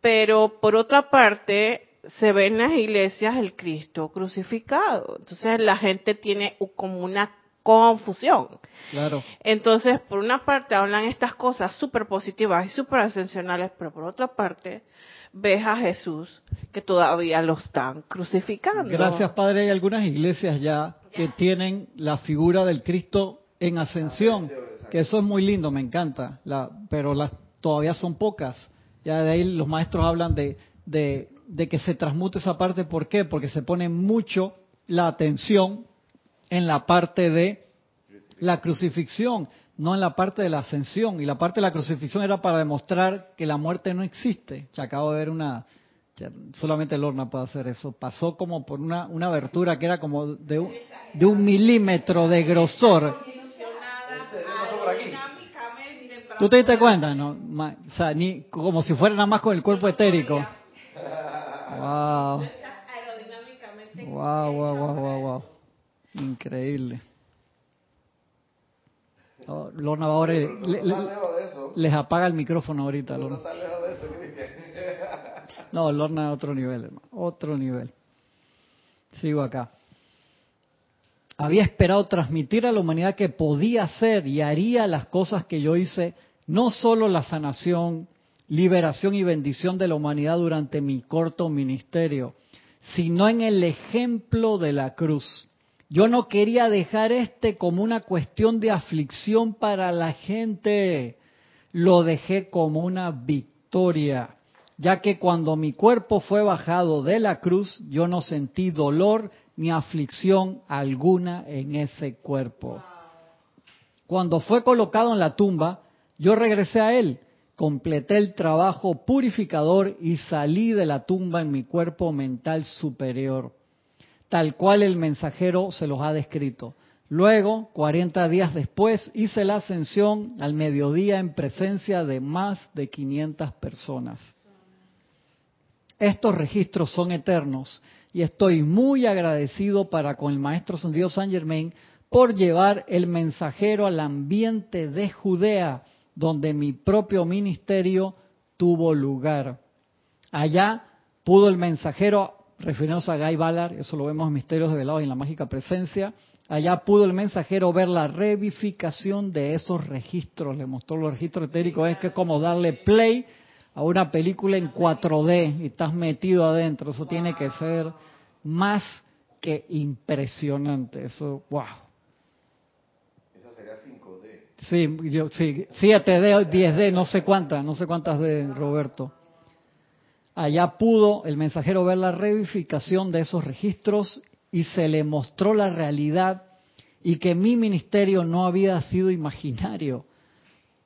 pero por otra parte se ve en las iglesias el Cristo crucificado. Entonces la gente tiene como una confusión. Claro. Entonces, por una parte hablan estas cosas súper positivas y súper ascensionales, pero por otra parte ves a Jesús que todavía lo están crucificando. Gracias, Padre. Hay algunas iglesias ya que tienen la figura del Cristo en ascensión, que eso es muy lindo, me encanta, la, pero las todavía son pocas. Ya de ahí los maestros hablan de, de que se transmute esa parte. ¿Por qué? Porque se pone mucho la atención en la parte de la crucifixión, no en la parte de la ascensión. Y la parte de la crucifixión era para demostrar que la muerte no existe. Ya acabo de ver una... solamente Lorna puede hacer eso. Pasó como por una, una abertura que era como de de un milímetro de grosor. ¿Tú te diste cuenta? No, o sea, ni como si fuera nada más con el cuerpo etérico. Wow. Wow, wow, wow, wow, wow. Increíble. Oh, Lorna ahora les apaga el micrófono ahorita. Lorna. No, Lorna otro nivel, hermano. Otro nivel. Sigo acá. Había esperado transmitir a la humanidad que podía hacer y haría las cosas que yo hice, no solo la sanación, liberación y bendición de la humanidad durante mi corto ministerio, sino en el ejemplo de la cruz. Yo no quería dejar este como una cuestión de aflicción para la gente, lo dejé como una victoria, ya que cuando mi cuerpo fue bajado de la cruz, yo no sentí dolor ni aflicción alguna en ese cuerpo. Cuando fue colocado en la tumba, yo regresé a él completé el trabajo purificador y salí de la tumba en mi cuerpo mental superior, tal cual el mensajero se los ha descrito. Luego, 40 días después, hice la ascensión al mediodía en presencia de más de 500 personas. Estos registros son eternos y estoy muy agradecido para con el Maestro Dios San Germain por llevar el mensajero al ambiente de Judea donde mi propio ministerio tuvo lugar. Allá pudo el mensajero, refiriéndose a Guy Ballard, eso lo vemos en Misterios Develados y en la Mágica Presencia, allá pudo el mensajero ver la revificación de esos registros, le mostró los registros etéricos, es que es como darle play a una película en 4D y estás metido adentro, eso tiene que ser más que impresionante, eso, wow. Sí, yo, sí, 7D, 10D, no sé cuántas, no sé cuántas de Roberto. Allá pudo el mensajero ver la reificación de esos registros y se le mostró la realidad y que mi ministerio no había sido imaginario.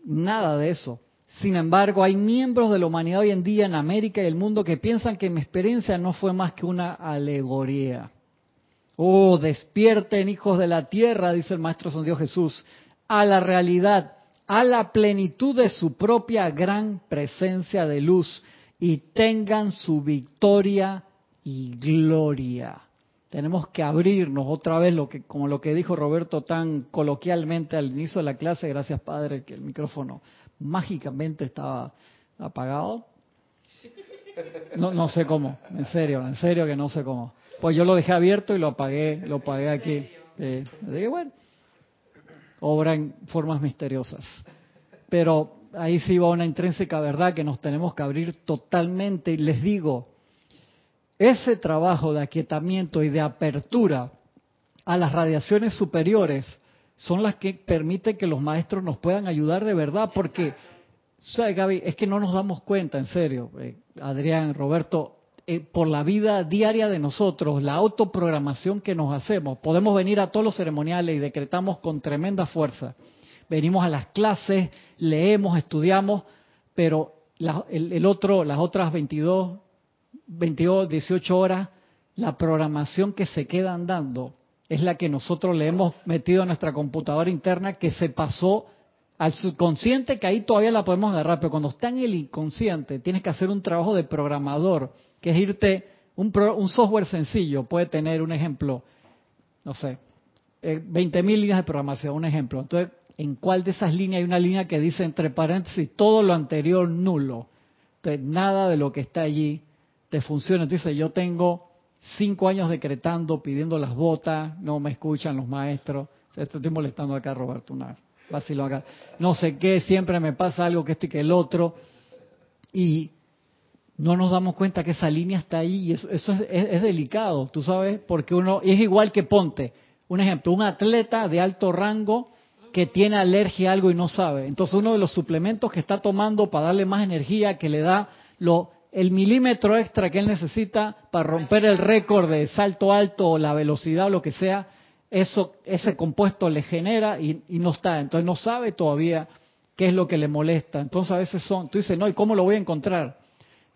Nada de eso. Sin embargo, hay miembros de la humanidad hoy en día en América y el mundo que piensan que mi experiencia no fue más que una alegoría. Oh, despierten hijos de la tierra, dice el Maestro San Jesús a la realidad, a la plenitud de su propia gran presencia de luz y tengan su victoria y gloria. Tenemos que abrirnos otra vez, lo que, como lo que dijo Roberto tan coloquialmente al inicio de la clase, gracias Padre, que el micrófono mágicamente estaba apagado. No, sé cómo, en serio, en serio que no sé cómo. Pues yo lo dejé abierto y lo apagué, lo apagué aquí. Eh, bueno, obra en formas misteriosas. Pero ahí sí va una intrínseca verdad que nos tenemos que abrir totalmente. Y les digo, ese trabajo de aquietamiento y de apertura a las radiaciones superiores son las que permiten que los maestros nos puedan ayudar de verdad, porque, ¿sabes, Gaby? Es que no nos damos cuenta, en serio, eh, Adrián, Roberto, eh, por la vida diaria de nosotros, la autoprogramación que nos hacemos. Podemos venir a todos los ceremoniales y decretamos con tremenda fuerza. Venimos a las clases, leemos, estudiamos, pero el, otro, las otras 22, 22, 18 horas, la programación que se quedan dando es la que nosotros le hemos metido a nuestra computadora interna que se pasó al subconsciente, que ahí todavía la podemos agarrar, pero cuando está en el inconsciente, tienes que hacer un trabajo de programador, que es irte, un, un software sencillo puede tener un ejemplo, no sé, eh, 20.000 líneas de programación, un ejemplo. Entonces, ¿en cuál de esas líneas hay una línea que dice entre paréntesis todo lo anterior nulo? Entonces, nada de lo que está allí te funciona. Entonces, yo tengo cinco años decretando, pidiendo las botas, no me escuchan los maestros. Estoy molestando acá, Roberto, una vacilo acá. No sé qué, siempre me pasa algo que esto y que el otro. Y no nos damos cuenta que esa línea está ahí y eso, eso es, es, delicado, tú sabes, porque uno, es igual que ponte, un ejemplo, un atleta de alto rango que tiene alergia a algo y no sabe. Entonces uno de los suplementos que está tomando para darle más energía, que le da lo el milímetro extra que él necesita para romper el récord de salto alto o la velocidad o lo que sea, eso, ese compuesto le genera y, no está. Entonces no sabe todavía qué es lo que le molesta. Entonces a veces son, tú dices, no, ¿y cómo lo voy a encontrar?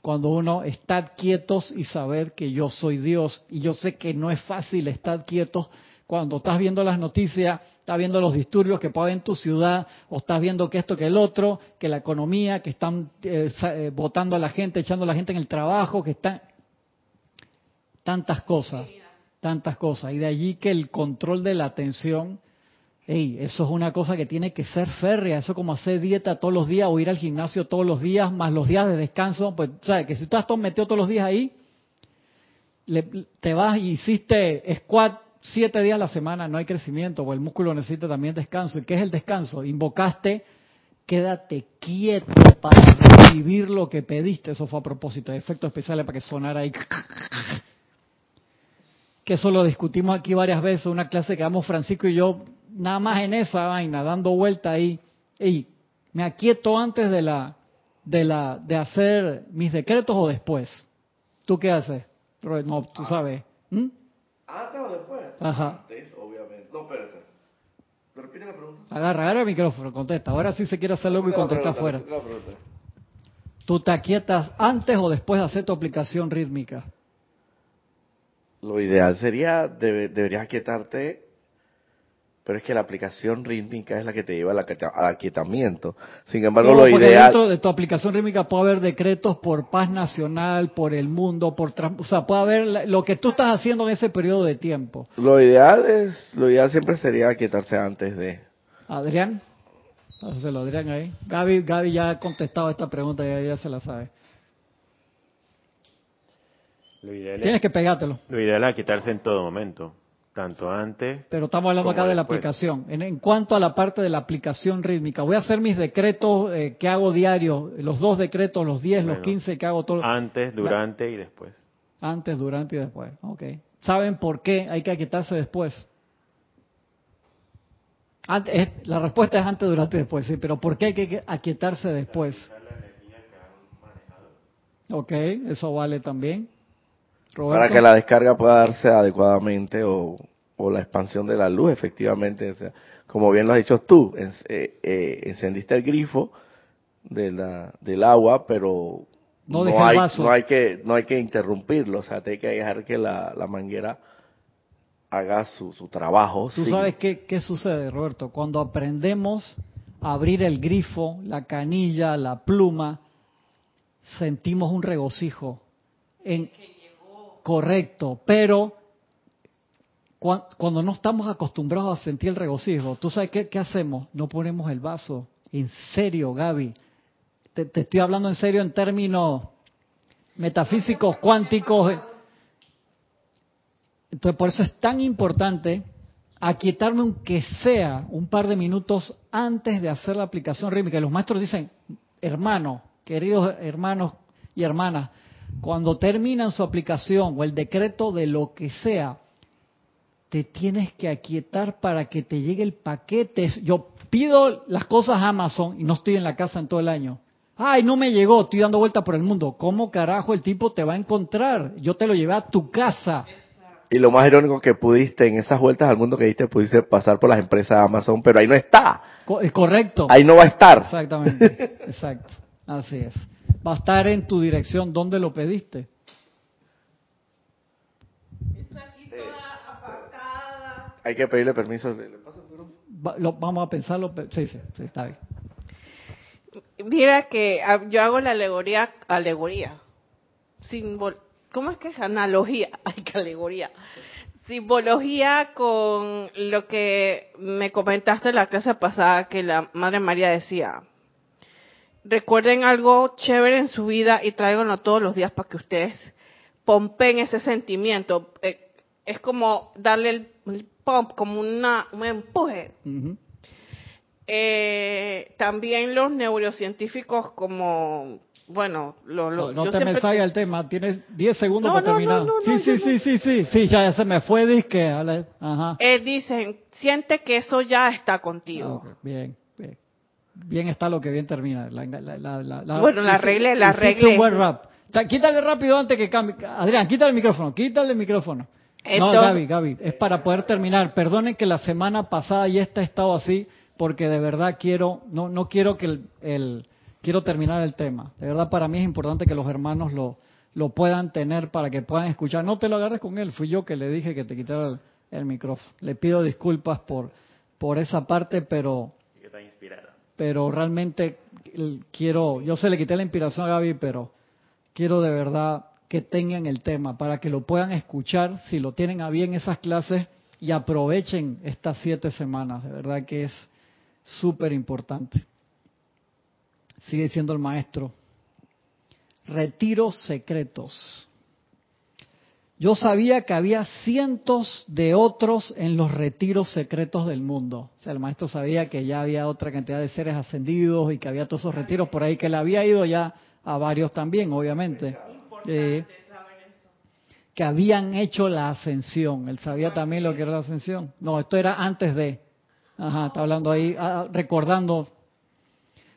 Cuando uno está quietos y saber que yo soy Dios. Y yo sé que no es fácil estar quietos cuando estás viendo las noticias, estás viendo los disturbios que puede haber en tu ciudad, o estás viendo que esto, que el otro, que la economía, que están eh, eh, votando a la gente, echando a la gente en el trabajo, que están tantas cosas, tantas cosas. Y de allí que el control de la atención, hey, eso es una cosa que tiene que ser férrea, eso como hacer dieta todos los días o ir al gimnasio todos los días, más los días de descanso, pues, ¿sabes? Que si estás metido todos los días ahí, te vas y hiciste squat siete días a la semana no hay crecimiento o el músculo necesita también descanso. ¿Y qué es el descanso? Invocaste, quédate quieto para recibir lo que pediste. Eso fue a propósito, efectos especiales para que sonara ahí. Que eso lo discutimos aquí varias veces, una clase que damos Francisco y yo, nada más en esa vaina, dando vuelta ahí. Y me aquieto antes de la, de la, de hacer mis decretos o después. ¿Tú qué haces? No, tú sabes. ¿Mm? ¿Antes o después? Ajá. Antes, obviamente. No, espérate. Repite la pregunta. Agarra, agarra el micrófono, contesta. Ahora sí se quiere hacer algo y contesta afuera. ¿Tú te aquietas antes o después de hacer tu aplicación rítmica? Lo ideal sería, deberías aquietarte pero es que la aplicación rítmica es la que te lleva al aquietamiento. Sin embargo, lo ideal... dentro de tu aplicación rítmica puede haber decretos por paz nacional, por el mundo, por... O sea, puede haber lo que tú estás haciendo en ese periodo de tiempo. Lo ideal es, lo ideal siempre sería aquietarse antes de... Adrián, lo Adrián ahí. Gaby, Gaby ya ha contestado esta pregunta, ya, ya se la sabe. Tienes que pegártelo. Lo ideal es quitarse en todo momento tanto antes. Pero estamos hablando acá de la aplicación. En, cuanto a la parte de la aplicación rítmica, voy a hacer mis decretos eh, que hago diario, los dos decretos, los 10, los 15 que hago todo. Antes, durante y después. Antes, durante y después. Ok. ¿Saben por qué hay que aquietarse después? Antes, la respuesta es antes, durante y después, sí, pero ¿por qué hay que aquietarse después? Ok, eso vale también. Para que la descarga pueda darse adecuadamente o, la expansión de la luz, efectivamente. como bien lo has dicho tú, eh, eh, encendiste el grifo de la, del agua, pero no, hay, no, hay, que no hay que interrumpirlo, o sea, hay que dejar que la, manguera haga su, su trabajo. ¿Tú sabes qué, qué sucede, Roberto? Cuando aprendemos a abrir el grifo, la canilla, la pluma, sentimos un regocijo. En, Correcto, pero cuando no estamos acostumbrados a sentir el regocijo, ¿tú sabes qué, hacemos? No ponemos el vaso. En serio, Gaby. Te, estoy hablando en serio en términos metafísicos, cuánticos. Entonces, por eso es tan importante aquietarme aunque sea un par de minutos antes de hacer la aplicación rítmica. Los maestros dicen, hermano, queridos hermanos y hermanas, cuando terminan su aplicación o el decreto de lo que sea, te tienes que aquietar para que te llegue el paquete. Yo pido las cosas a Amazon y no estoy en la casa en todo el año. Ay, no me llegó, estoy dando vuelta por el mundo. ¿Cómo carajo el tipo te va a encontrar? Yo te lo llevé a tu casa. Y lo más irónico que pudiste en esas vueltas al mundo que diste, pudiste pasar por las empresas de Amazon, pero ahí no está. Es correcto. Ahí no va a estar. Exactamente. Exacto. Así es va a estar en tu dirección donde lo pediste. Está aquí toda apartada, hay que pedirle permiso. lo, vamos a pensarlo. Sí, sí, sí, está bien. Mira que ah, yo hago la alegoría, alegoría, ¿cómo es que es? Analogía, ay, que alegoría. Simbología con lo que me comentaste en la clase pasada que la Madre María decía. Recuerden algo chévere en su vida y tráiganlo todos los días para que ustedes pompen ese sentimiento. Eh, es como darle el, pump, como una, un empuje. Eh, también los neurocientíficos como bueno, lo, lo, no, te me salga el tema, tienes 10 segundos para terminar. sí, sí, sí, sí, sí, sí, ya, se me fue, disque. Ajá. Eh, dicen, siente que eso ya está contigo. bien. Bien está lo que bien termina. bueno, la regla, la regla. un buen rap. Quítale rápido antes que cambie. Adrián, quítale el micrófono, quítale el micrófono. no, Gaby, Gaby, es para poder terminar. Perdonen que la semana pasada ya está estado así, porque de verdad quiero, no, no quiero que el quiero terminar el tema. De verdad, para mí es importante que los hermanos lo, lo puedan tener para que puedan escuchar. No te lo agarres con él, fui yo que le dije que te quitara el, micrófono. Le pido disculpas por, por esa parte, pero... Pero realmente quiero, yo se le quité la inspiración a Gaby, pero quiero de verdad que tengan el tema para que lo puedan escuchar, si lo tienen a bien esas clases y aprovechen estas siete semanas. De verdad que es súper importante sigue siendo el maestro. Retiros secretos. Yo sabía que había cientos de otros en los retiros secretos del mundo. O sea, el maestro sabía que ya había otra cantidad de seres ascendidos y que había todos esos retiros por ahí, que él había ido ya a varios también, obviamente. Eh, que habían hecho la ascensión. Él sabía también lo que era la ascensión. No, esto era antes de. Ajá, está hablando ahí, ah, recordando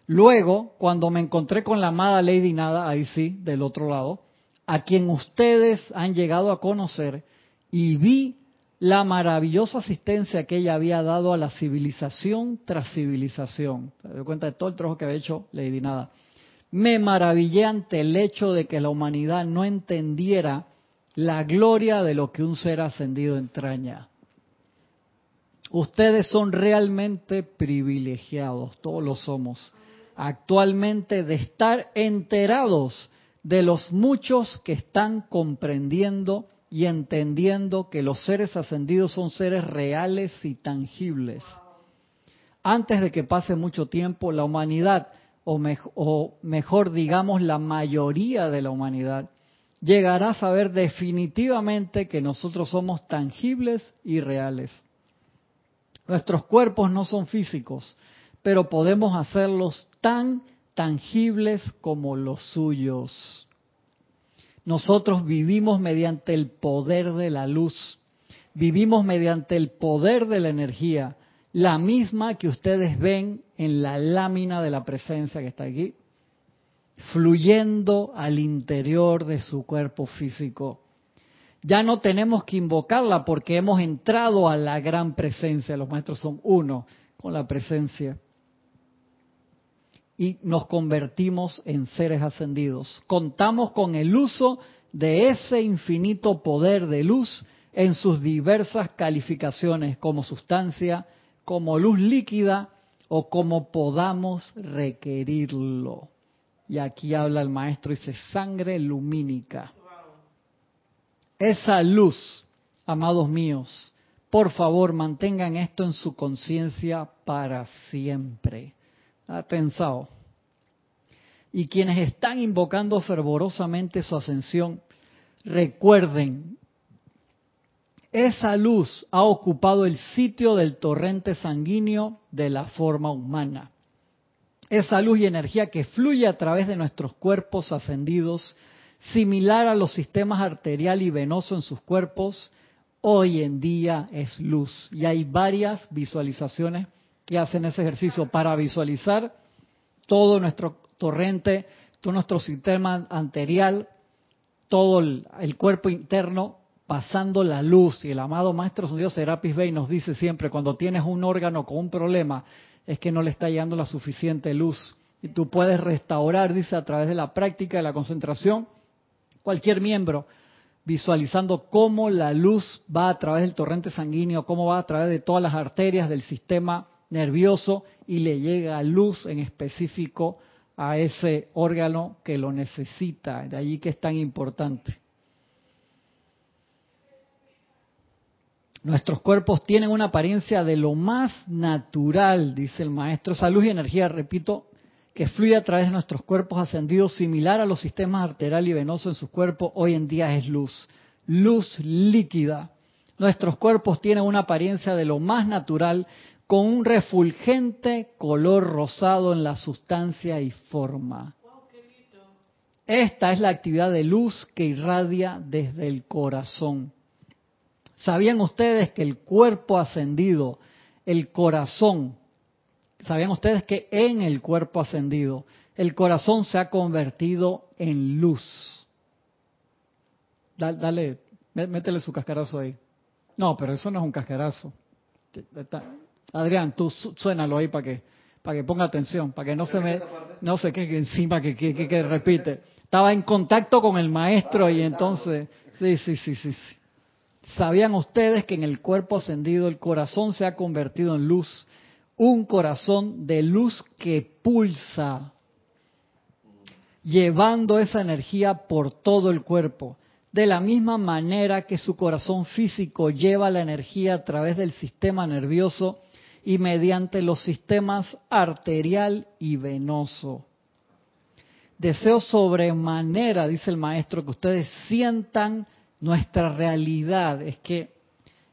Luego, cuando me encontré con la amada Lady Nada, ahí sí, del otro lado, a quien ustedes han llegado a conocer, y vi la maravillosa asistencia que ella había dado a la civilización tras civilización. Se dio cuenta de todo el trabajo que había hecho Lady Nada. Me maravillé ante el hecho de que la humanidad no entendiera la gloria de lo que un ser ascendido entraña. Ustedes son realmente privilegiados, todos lo somos actualmente de estar enterados de los muchos que están comprendiendo y entendiendo que los seres ascendidos son seres reales y tangibles. Antes de que pase mucho tiempo, la humanidad, o, mejor digamos la mayoría de la humanidad, llegará a saber definitivamente que nosotros somos tangibles y reales. Nuestros cuerpos no son físicos, pero podemos hacerlos tan tangibles como los suyos. Nosotros vivimos mediante el poder de la luz, vivimos mediante el poder de la energía, la misma que ustedes ven en la lámina de la presencia que está aquí, fluyendo al interior de su cuerpo físico. Ya no tenemos que invocarla porque hemos entrado a la gran presencia, los maestros son uno con la presencia y nos convertimos en seres ascendidos. Contamos con el uso de ese infinito poder de luz en sus diversas calificaciones como sustancia, como luz líquida o como podamos requerirlo. Y aquí habla el maestro, dice sangre lumínica. Esa luz, amados míos, por favor mantengan esto en su conciencia para siempre ha pensado. Y quienes están invocando fervorosamente su ascensión, recuerden, esa luz ha ocupado el sitio del torrente sanguíneo de la forma humana. Esa luz y energía que fluye a través de nuestros cuerpos ascendidos, similar a los sistemas arterial y venoso en sus cuerpos, hoy en día es luz. Y hay varias visualizaciones que hacen ese ejercicio para visualizar todo nuestro torrente, todo nuestro sistema anterior, todo el, cuerpo interno pasando la luz. Y el amado Maestro Dios Serapis Bey nos dice siempre, cuando tienes un órgano con un problema, es que no le está llegando la suficiente luz. Y tú puedes restaurar, dice, a través de la práctica, de la concentración, cualquier miembro visualizando cómo la luz va a través del torrente sanguíneo, cómo va a través de todas las arterias del sistema nervioso y le llega luz en específico a ese órgano que lo necesita. De allí que es tan importante. Nuestros cuerpos tienen una apariencia de lo más natural, dice el maestro. Esa luz y energía, repito, que fluye a través de nuestros cuerpos ascendidos, similar a los sistemas arterial y venoso en su cuerpo, hoy en día es luz. Luz líquida. Nuestros cuerpos tienen una apariencia de lo más natural, con un refulgente color rosado en la sustancia y forma. Esta es la actividad de luz que irradia desde el corazón. ¿Sabían ustedes que el cuerpo ascendido, el corazón, sabían ustedes que en el cuerpo ascendido, el corazón se ha convertido en luz? Dale, métele su cascarazo ahí. No, pero eso no es un cascarazo. Adrián, tú suénalo ahí para que para que ponga atención, para que no se me no sé qué encima que, que, que, repite. Estaba en contacto con el maestro y entonces sí, sí, sí, sí, sí. ¿Sabían ustedes que en el cuerpo ascendido el corazón se ha convertido en luz? Un corazón de luz que pulsa, llevando esa energía por todo el cuerpo de la misma manera que su corazón físico lleva la energía a través del sistema nervioso y mediante los sistemas arterial y venoso. Deseo sobremanera, dice el maestro, que ustedes sientan nuestra realidad. Es que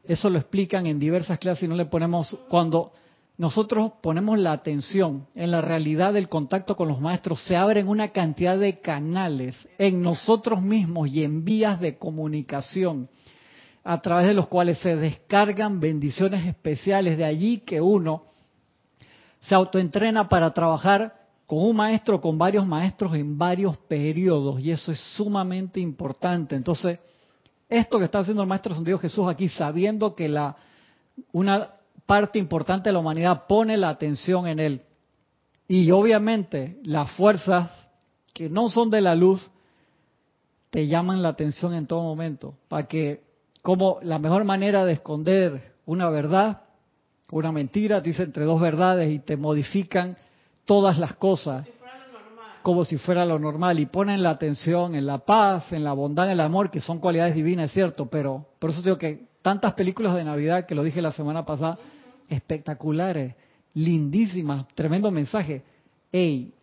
eso lo explican en diversas clases y no le ponemos, cuando nosotros ponemos la atención en la realidad del contacto con los maestros, se abren una cantidad de canales en nosotros mismos y en vías de comunicación a través de los cuales se descargan bendiciones especiales de allí que uno se autoentrena para trabajar con un maestro, con varios maestros en varios periodos y eso es sumamente importante. Entonces, esto que está haciendo el maestro Santiago Jesús aquí, sabiendo que la una parte importante de la humanidad pone la atención en él. Y obviamente las fuerzas que no son de la luz te llaman la atención en todo momento, para que como la mejor manera de esconder una verdad, una mentira, dice entre dos verdades y te modifican todas las cosas como si fuera lo normal y ponen la atención en la paz, en la bondad, en el amor, que son cualidades divinas, es cierto, pero por eso digo que tantas películas de Navidad que lo dije la semana pasada, espectaculares, lindísimas, tremendo mensaje. Ey,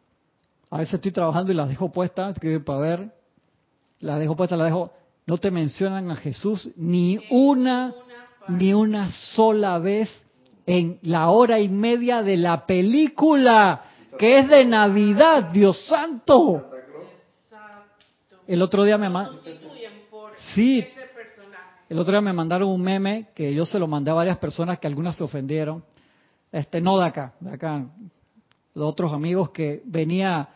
a veces estoy trabajando y las dejo puestas, para ver, las dejo puestas, las dejo, no te mencionan a Jesús ni una, ni una sola vez en la hora y media de la película, que es de Navidad, Dios santo. El otro día me Sí, el otro día me mandaron un meme que yo se lo mandé a varias personas que algunas se ofendieron. Este, no de acá, de acá, de otros amigos que venía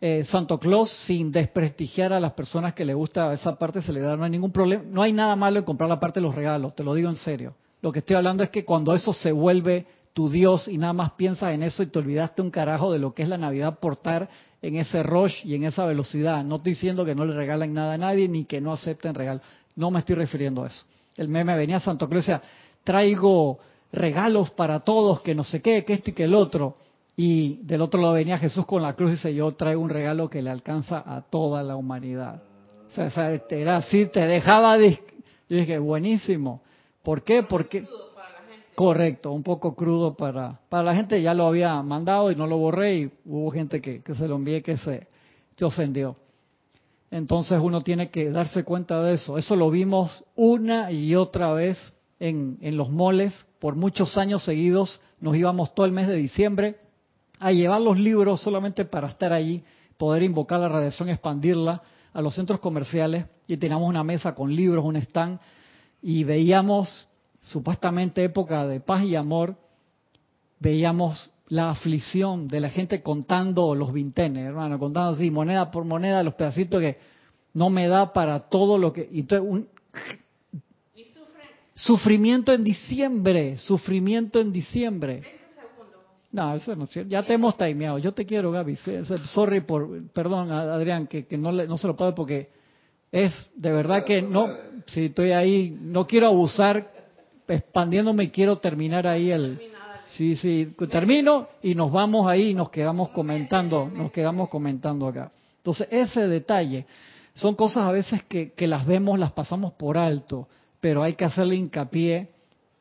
eh, Santo Claus sin desprestigiar a las personas que le gusta esa parte se le da, no hay ningún problema, no hay nada malo en comprar la parte de los regalos, te lo digo en serio. Lo que estoy hablando es que cuando eso se vuelve tu Dios y nada más piensas en eso y te olvidaste un carajo de lo que es la Navidad portar en ese rush y en esa velocidad. No estoy diciendo que no le regalen nada a nadie ni que no acepten regalos. No me estoy refiriendo a eso. El meme venía a Santo decía, traigo regalos para todos, que no sé qué, que esto y que el otro. Y del otro lado venía Jesús con la cruz y dice, yo traigo un regalo que le alcanza a toda la humanidad. O sea, era así, te dejaba... Yo dije, buenísimo. ¿Por qué? Porque... Correcto, un poco crudo para, para la gente, ya lo había mandado y no lo borré y hubo gente que, que se lo envié que se, se ofendió. Entonces uno tiene que darse cuenta de eso. Eso lo vimos una y otra vez en, en los moles. Por muchos años seguidos nos íbamos todo el mes de diciembre a llevar los libros solamente para estar allí, poder invocar la radiación, expandirla a los centros comerciales. Y teníamos una mesa con libros, un stand y veíamos supuestamente época de paz y amor, veíamos la aflicción de la gente contando los vintenes, hermano, contando así, moneda por moneda, los pedacitos que no me da para todo lo que... Entonces, un, sufrimiento en diciembre, sufrimiento en diciembre. No, eso no es cierto. Ya te hemos timeado. Yo te quiero, Gaby. Sorry por, perdón, Adrián, que, no, le, no se lo puedo porque es de verdad que no, si estoy ahí, no quiero abusar expandiéndome y quiero terminar ahí el... Sí, sí, termino y nos vamos ahí y nos quedamos comentando, nos quedamos comentando acá. Entonces, ese detalle, son cosas a veces que, que las vemos, las pasamos por alto, pero hay que hacerle hincapié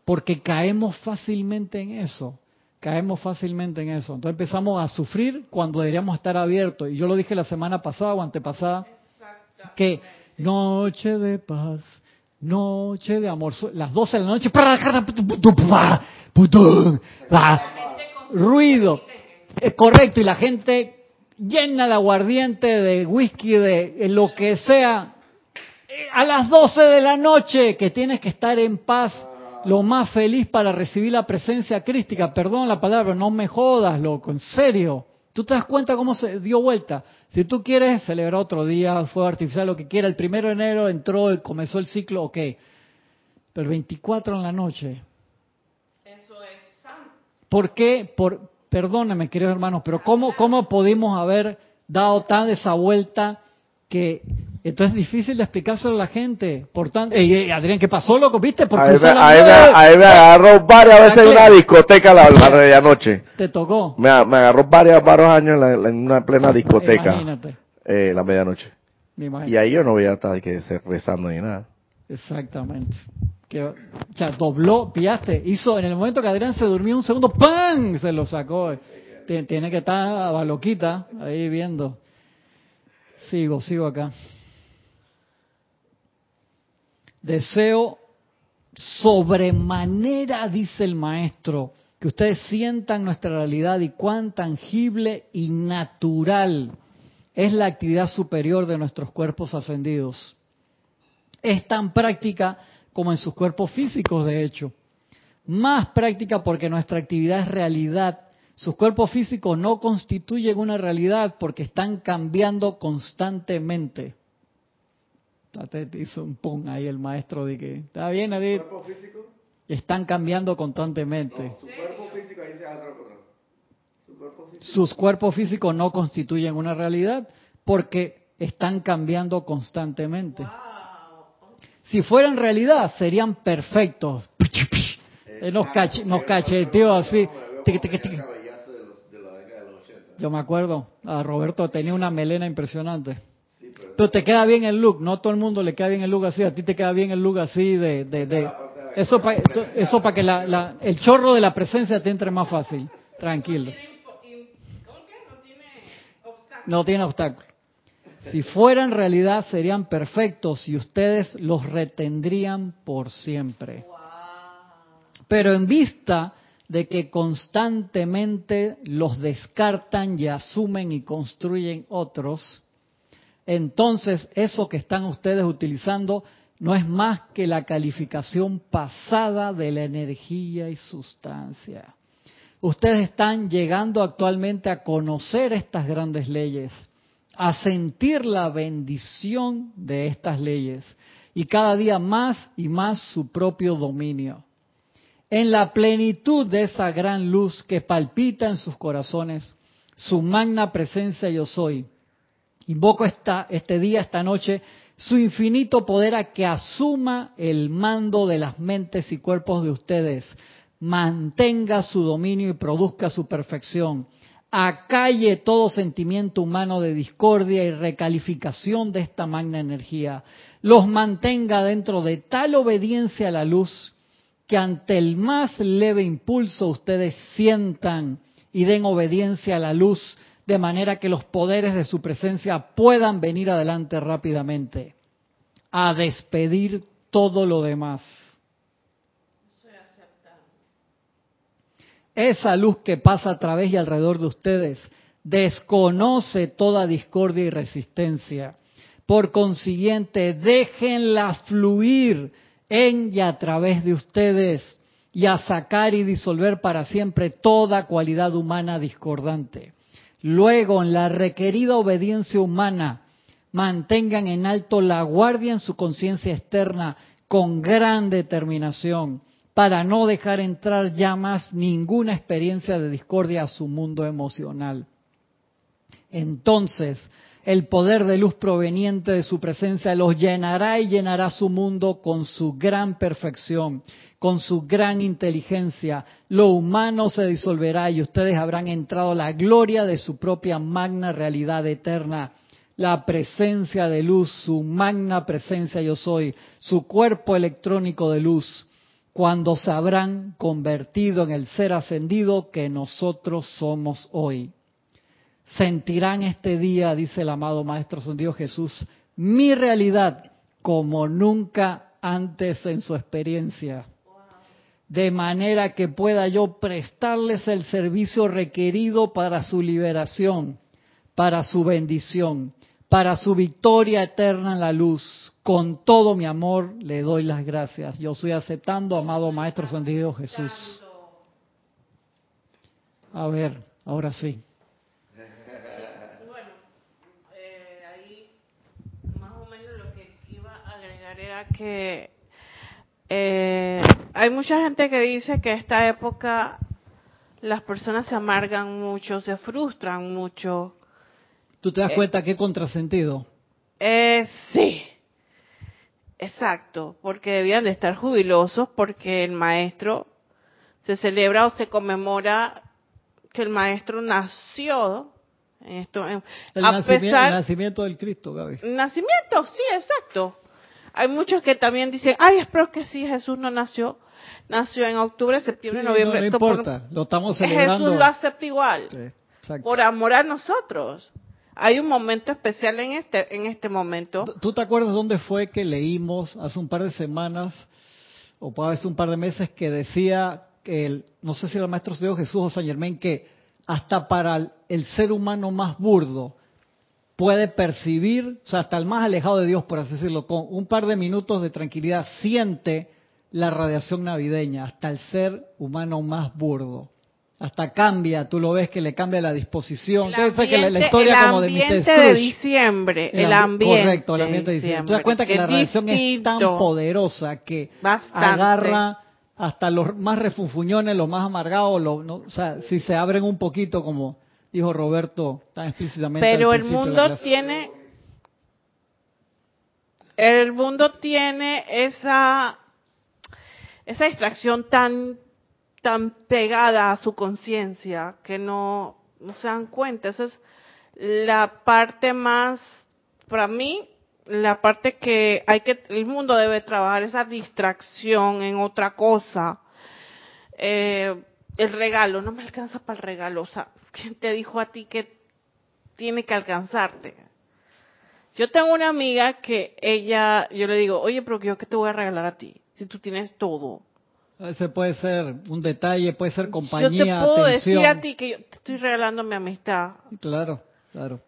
porque caemos fácilmente en eso caemos fácilmente en eso. Entonces empezamos a sufrir cuando deberíamos estar abiertos. Y yo lo dije la semana pasada o antepasada, que noche de paz, noche de amor, las 12 de la noche, ruido, es correcto, y la gente llena de aguardiente, de whisky, de lo que sea, a las 12 de la noche, que tienes que estar en paz lo más feliz para recibir la presencia crística. Perdón la palabra, no me jodas, loco, en serio. ¿Tú te das cuenta cómo se dio vuelta? Si tú quieres celebrar otro día, fuego artificial, lo que quiera, el primero de enero entró y comenzó el ciclo, ok. Pero el 24 en la noche. Eso es santo. ¿Por qué? Por, perdóname, queridos hermanos, pero ¿cómo, cómo pudimos haber dado tan esa vuelta que entonces es difícil de explicárselo a la gente. Por tanto, Adrián, ¿qué pasó, loco? ¿Viste? Por ahí, me, ahí, me, agarró varias veces en una discoteca la, la medianoche. ¿Te tocó? Me, me agarró varios, varios años en, en una plena discoteca. Imagínate. Eh, la medianoche. Y ahí yo no voy a estar que rezando ni nada. Exactamente. Que, o sea, dobló, pillaste, hizo, en el momento que Adrián se durmió un segundo, ¡pam! Se lo sacó. Tiene que estar a loquita ahí viendo. Sigo, sigo acá. Deseo sobremanera, dice el maestro, que ustedes sientan nuestra realidad y cuán tangible y natural es la actividad superior de nuestros cuerpos ascendidos. Es tan práctica como en sus cuerpos físicos, de hecho. Más práctica porque nuestra actividad es realidad. Sus cuerpos físicos no constituyen una realidad porque están cambiando constantemente hizo un pum ahí el maestro de que, ¿está bien? ¿Su cuerpo físico? Están cambiando constantemente. su cuerpo físico, ahí se ¿Su cuerpo físico? Sus cuerpos físicos no constituyen una realidad porque están cambiando constantemente. Si fueran realidad, serían perfectos. Eh, nos, cache, nos cacheteó así. Yo me acuerdo, a Roberto tenía una melena impresionante. Pero te queda bien el look, no todo el mundo le queda bien el look así, a ti te queda bien el look así de... de, eso para eso para que la, el chorro de la presencia te entre más fácil, tranquilo. No tiene obstáculo. Si fueran realidad serían perfectos y ustedes los retendrían por siempre. Pero en vista de que constantemente los descartan y asumen y construyen otros, entonces eso que están ustedes utilizando no es más que la calificación pasada de la energía y sustancia. Ustedes están llegando actualmente a conocer estas grandes leyes, a sentir la bendición de estas leyes y cada día más y más su propio dominio. En la plenitud de esa gran luz que palpita en sus corazones, su magna presencia yo soy, Invoco esta, este día, esta noche, su infinito poder a que asuma el mando de las mentes y cuerpos de ustedes, mantenga su dominio y produzca su perfección, acalle todo sentimiento humano de discordia y recalificación de esta magna energía, los mantenga dentro de tal obediencia a la luz que ante el más leve impulso ustedes sientan y den obediencia a la luz de manera que los poderes de su presencia puedan venir adelante rápidamente a despedir todo lo demás. Esa luz que pasa a través y alrededor de ustedes desconoce toda discordia y resistencia. Por consiguiente, déjenla fluir en y a través de ustedes y a sacar y disolver para siempre toda cualidad humana discordante. Luego, en la requerida obediencia humana, mantengan en alto la guardia en su conciencia externa con gran determinación para no dejar entrar ya más ninguna experiencia de discordia a su mundo emocional. Entonces, el poder de luz proveniente de su presencia los llenará y llenará su mundo con su gran perfección, con su gran inteligencia. Lo humano se disolverá y ustedes habrán entrado la gloria de su propia magna realidad eterna. La presencia de luz, su magna presencia yo soy, su cuerpo electrónico de luz, cuando se habrán convertido en el ser ascendido que nosotros somos hoy sentirán este día, dice el amado Maestro Ascendido Jesús, mi realidad como nunca antes en su experiencia. De manera que pueda yo prestarles el servicio requerido para su liberación, para su bendición, para su victoria eterna en la luz. Con todo mi amor le doy las gracias. Yo estoy aceptando, amado Maestro Ascendido Jesús. A ver, ahora sí. Que eh, hay mucha gente que dice que esta época las personas se amargan mucho, se frustran mucho. ¿Tú te das eh, cuenta qué contrasentido? Eh, sí, exacto, porque debían de estar jubilosos porque el maestro se celebra o se conmemora que el maestro nació en esto, el, nacimiento, el nacimiento del Cristo, Gaby. Nacimiento, sí, exacto. Hay muchos que también dicen, ay, espero que sí, Jesús no nació. Nació en octubre, septiembre, noviembre. No, importa, lo estamos celebrando. Jesús lo acepta igual. por amor a nosotros. Hay un momento especial en este, en este momento. ¿Tú te acuerdas dónde fue que leímos hace un par de semanas, o puede ser un par de meses, que decía que, el, no sé si era el Maestro Dios Jesús o San Germán, que hasta para el ser humano más burdo, puede percibir, o sea, hasta el más alejado de Dios, por así decirlo, con un par de minutos de tranquilidad, siente la radiación navideña, hasta el ser humano más burdo. Hasta cambia, tú lo ves que le cambia la disposición. El ambiente, que la, historia como de, de diciembre, el, ambiente. Correcto, el ambiente de diciembre. Tú das cuenta que, la radiación es tan poderosa que agarra hasta los más refunfuñones, los más amargados, o sea, si se abren un poquito como dijo Roberto tan explícitamente. Pero el mundo tiene, el mundo tiene esa, esa distracción tan, tan pegada a su conciencia que no, no se dan cuenta. Esa es la parte más, para mí, la parte que hay que, el mundo debe trabajar esa distracción en otra cosa. Eh, el regalo, no me alcanza para el regalo, o sea, ¿quién te dijo a ti que tiene que alcanzarte? Yo tengo una amiga que ella, yo le digo, oye, pero yo qué te voy a regalar a ti, si tú tienes todo. Ese puede ser un detalle, puede ser compañía, Yo te puedo decir a ti que yo te estoy regalando mi amistad. Claro, claro.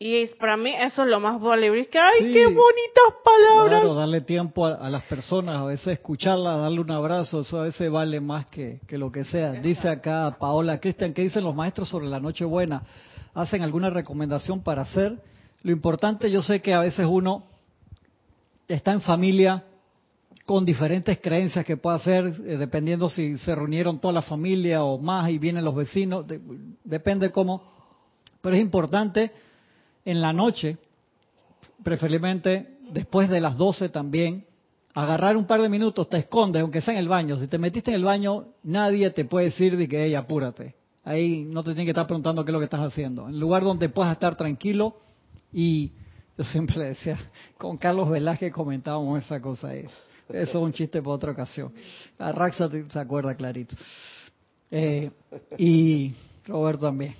Y para mí eso es lo más valiente. que, ¡ay, qué bonitas palabras! Claro, darle tiempo a, las personas, a veces escucharlas, darle un abrazo, eso a veces vale más que, que lo que sea. Dice acá Paola Cristian, ¿qué dicen los maestros sobre la Nochebuena? ¿Hacen alguna recomendación para hacer? Lo importante, yo sé que a veces uno está en familia con diferentes creencias que puede hacer, eh, dependiendo si se reunieron toda la familia o más y vienen los vecinos, depende cómo. Pero es importante en la noche, preferiblemente después de las 12 también, agarrar un par de minutos, te escondes, aunque sea en el baño. Si te metiste en el baño, nadie te puede decir de que, hey, apúrate. Ahí no te tienen que estar preguntando qué es lo que estás haciendo. En lugar donde puedas estar tranquilo y yo siempre le decía, con Carlos Velázquez comentábamos esa cosa ahí. Eso es un chiste para otra ocasión. A Raxa se acuerda clarito. Eh, y Roberto también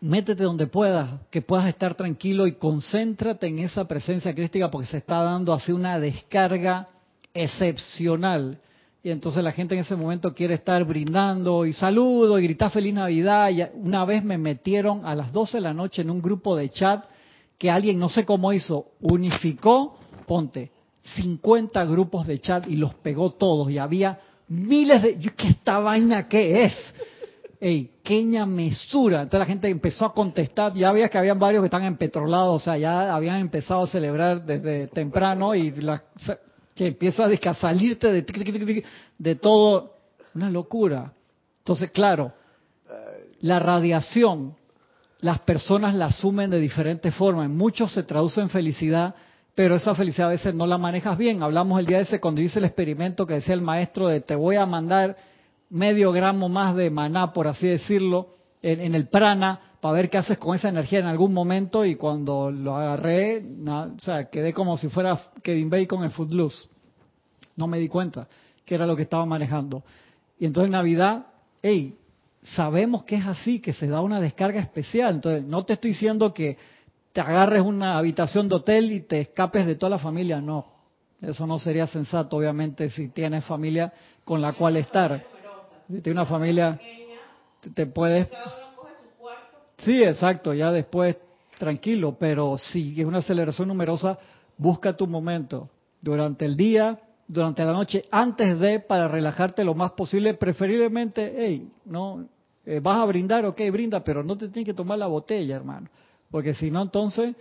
métete donde puedas, que puedas estar tranquilo y concéntrate en esa presencia crística porque se está dando así una descarga excepcional. Y entonces la gente en ese momento quiere estar brindando y saludo y gritar feliz Navidad. Y una vez me metieron a las 12 de la noche en un grupo de chat que alguien, no sé cómo hizo, unificó, ponte, 50 grupos de chat y los pegó todos. Y había miles de... ¿Qué esta vaina qué es? Ey, queña mesura. Entonces la gente empezó a contestar, ya había que habían varios que están empetrolados, o sea, ya habían empezado a celebrar desde temprano y la, que empieza a salirte de, de todo, una locura. Entonces, claro, la radiación las personas la asumen de diferentes formas. En muchos se traduce en felicidad, pero esa felicidad a veces no la manejas bien. Hablamos el día ese cuando hice el experimento que decía el maestro de te voy a mandar medio gramo más de maná, por así decirlo, en, el prana para ver qué haces con esa energía en algún momento y cuando lo agarré, o sea, quedé como si fuera Kevin Bacon en Footloose. No me di cuenta que era lo que estaba manejando. Y entonces en Navidad, hey, sabemos que es así, que se da una descarga especial. Entonces, no te estoy diciendo que te agarres una habitación de hotel y te escapes de toda la familia, no. Eso no sería sensato, obviamente, si tienes familia con la cual estar. Si tienes una familia, te puedes... Sí, exacto, ya después tranquilo, pero si es una aceleración numerosa, busca tu momento durante el día, durante la noche, antes de, para relajarte lo más posible, preferiblemente, hey, no, eh, vas a brindar, ok, brinda, pero no te tienes que tomar la botella, hermano, porque si no, entonces...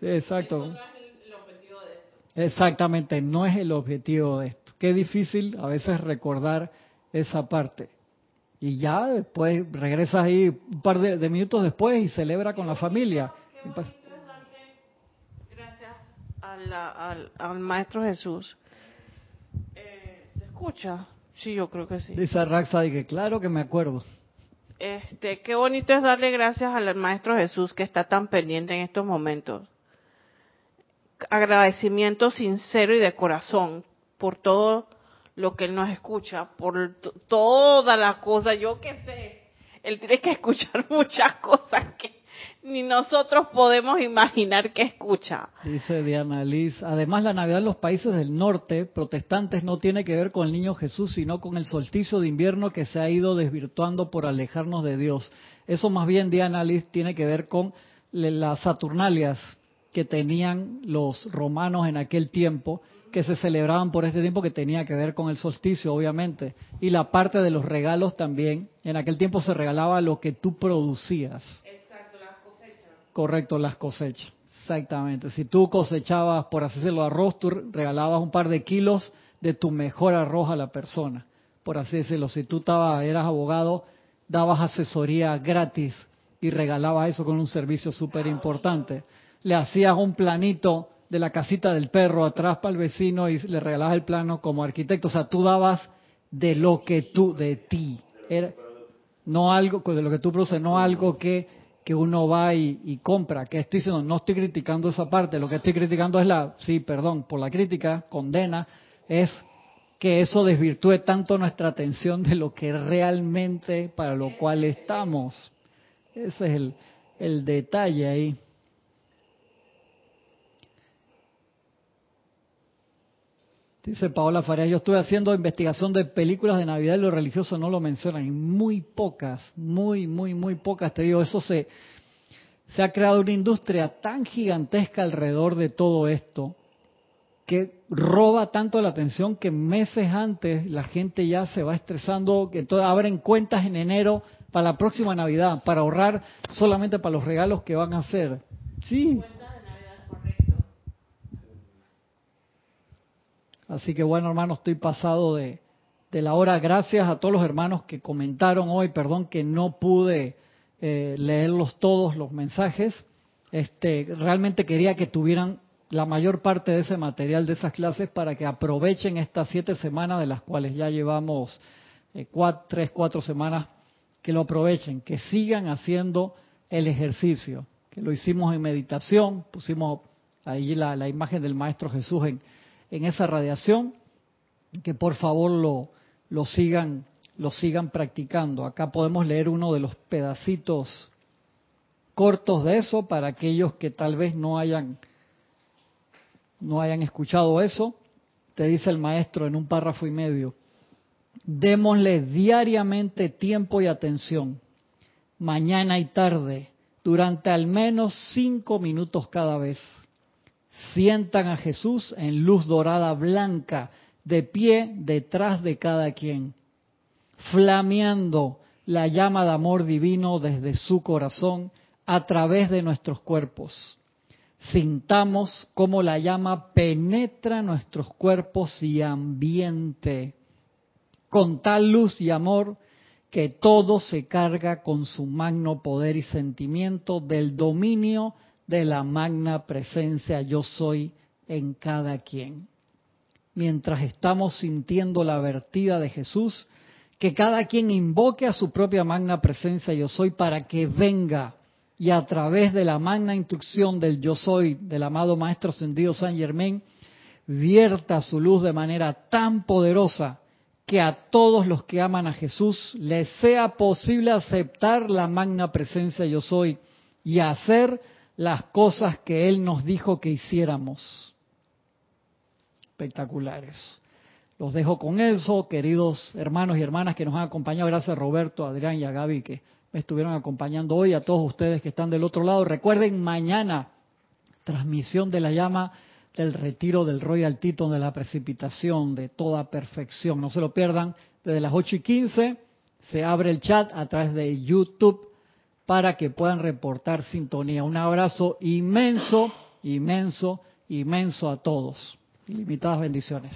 Sí, exacto. No es el objetivo de esto. Exactamente, no es el objetivo de esto. Qué difícil a veces recordar esa parte. Y ya después regresas ahí un par de, minutos después y celebra con la familia. Gracias al, al, Maestro Jesús. Eh, ¿Se escucha? Sí, yo creo que sí. Dice Raxa, que claro que me acuerdo. Este, qué bonito es darle gracias al Maestro Jesús que está tan pendiente en estos momentos. Agradecimiento sincero y de corazón por todo lo que él nos escucha, por todas las cosas, yo qué sé, él tiene que escuchar muchas cosas que ni nosotros podemos imaginar que escucha. Dice Diana Liz, además la Navidad en los países del norte protestantes no tiene que ver con el niño Jesús, sino con el solsticio de invierno que se ha ido desvirtuando por alejarnos de Dios. Eso más bien, Diana Liz, tiene que ver con las Saturnalias que tenían los romanos en aquel tiempo que se celebraban por este tiempo que tenía que ver con el solsticio, obviamente. Y la parte de los regalos también. En aquel tiempo se regalaba lo que tú producías. Exacto, las cosechas. Correcto, las cosechas. Exactamente. Si tú cosechabas, por así decirlo, arroz, tú regalabas un par de kilos de tu mejor arroz a la persona. Por así decirlo. Si tú estabas, eras abogado, dabas asesoría gratis y regalabas eso con un servicio súper importante. Le hacías un planito de la casita del perro atrás para el vecino y le regalabas el plano como arquitecto. O sea, tú dabas de lo que tú, de ti. Era, no algo, de lo que tú produces, no algo que, que uno va y, compra. Que estoy diciendo, no estoy criticando esa parte. Lo que estoy criticando es la, sí, perdón, por la crítica, condena, es que eso desvirtúe tanto nuestra atención de lo que realmente para lo cual estamos. Ese es el, el detalle ahí. Dice Paola Faria, yo estuve haciendo investigación de películas de Navidad y lo religioso no lo mencionan. muy pocas, muy, muy, muy pocas. Te digo, eso se, se ha creado una industria tan gigantesca alrededor de todo esto que roba tanto la atención que meses antes la gente ya se va estresando, que entonces abren cuentas en enero para la próxima Navidad, para ahorrar solamente para los regalos que van a hacer. Sí. Así que bueno, hermanos, estoy pasado de, la hora. Gracias a todos los hermanos que comentaron hoy. Perdón que no pude eh, leerlos todos los mensajes. Este, realmente quería que tuvieran la mayor parte de ese material de esas clases para que aprovechen estas siete semanas de las cuales ya llevamos eh, tres, cuatro semanas, que lo aprovechen, que sigan haciendo el ejercicio, que lo hicimos en meditación, pusimos ahí la, la imagen del Maestro Jesús en, en esa radiación, que por favor lo, sigan lo sigan practicando. Acá podemos leer uno de los pedacitos cortos de eso para aquellos que tal vez no hayan no hayan escuchado eso. Te dice el maestro en un párrafo y medio. Démosle diariamente tiempo y atención, mañana y tarde, durante al menos cinco minutos cada vez sientan a Jesús en luz dorada blanca, de pie detrás de cada quien, flameando la llama de amor divino desde su corazón a través de nuestros cuerpos. Sintamos cómo la llama penetra nuestros cuerpos y ambiente, con tal luz y amor que todo se carga con su magno poder y sentimiento del dominio de la magna presencia yo soy en cada quien. Mientras estamos sintiendo la vertida de Jesús, que cada quien invoque a su propia magna presencia yo soy para que venga y a través de la magna instrucción del yo soy del amado Maestro Ascendido San Germain, vierta su luz de manera tan poderosa que a todos los que aman a Jesús les sea posible aceptar la magna presencia yo soy y hacer las cosas que Él nos dijo que hiciéramos. Espectaculares. Los dejo con eso, queridos hermanos y hermanas que nos han acompañado. Gracias Roberto, Adrián y a Gaby que me estuvieron acompañando hoy. A todos ustedes que están del otro lado. Recuerden, mañana, transmisión de la llama del retiro del Royal Teton de la precipitación de toda perfección. No se lo pierdan, desde las 8 y 15 se abre el chat a través de YouTube para que puedan reportar sintonía. Un abrazo inmenso, inmenso, inmenso a todos. Ilimitadas bendiciones.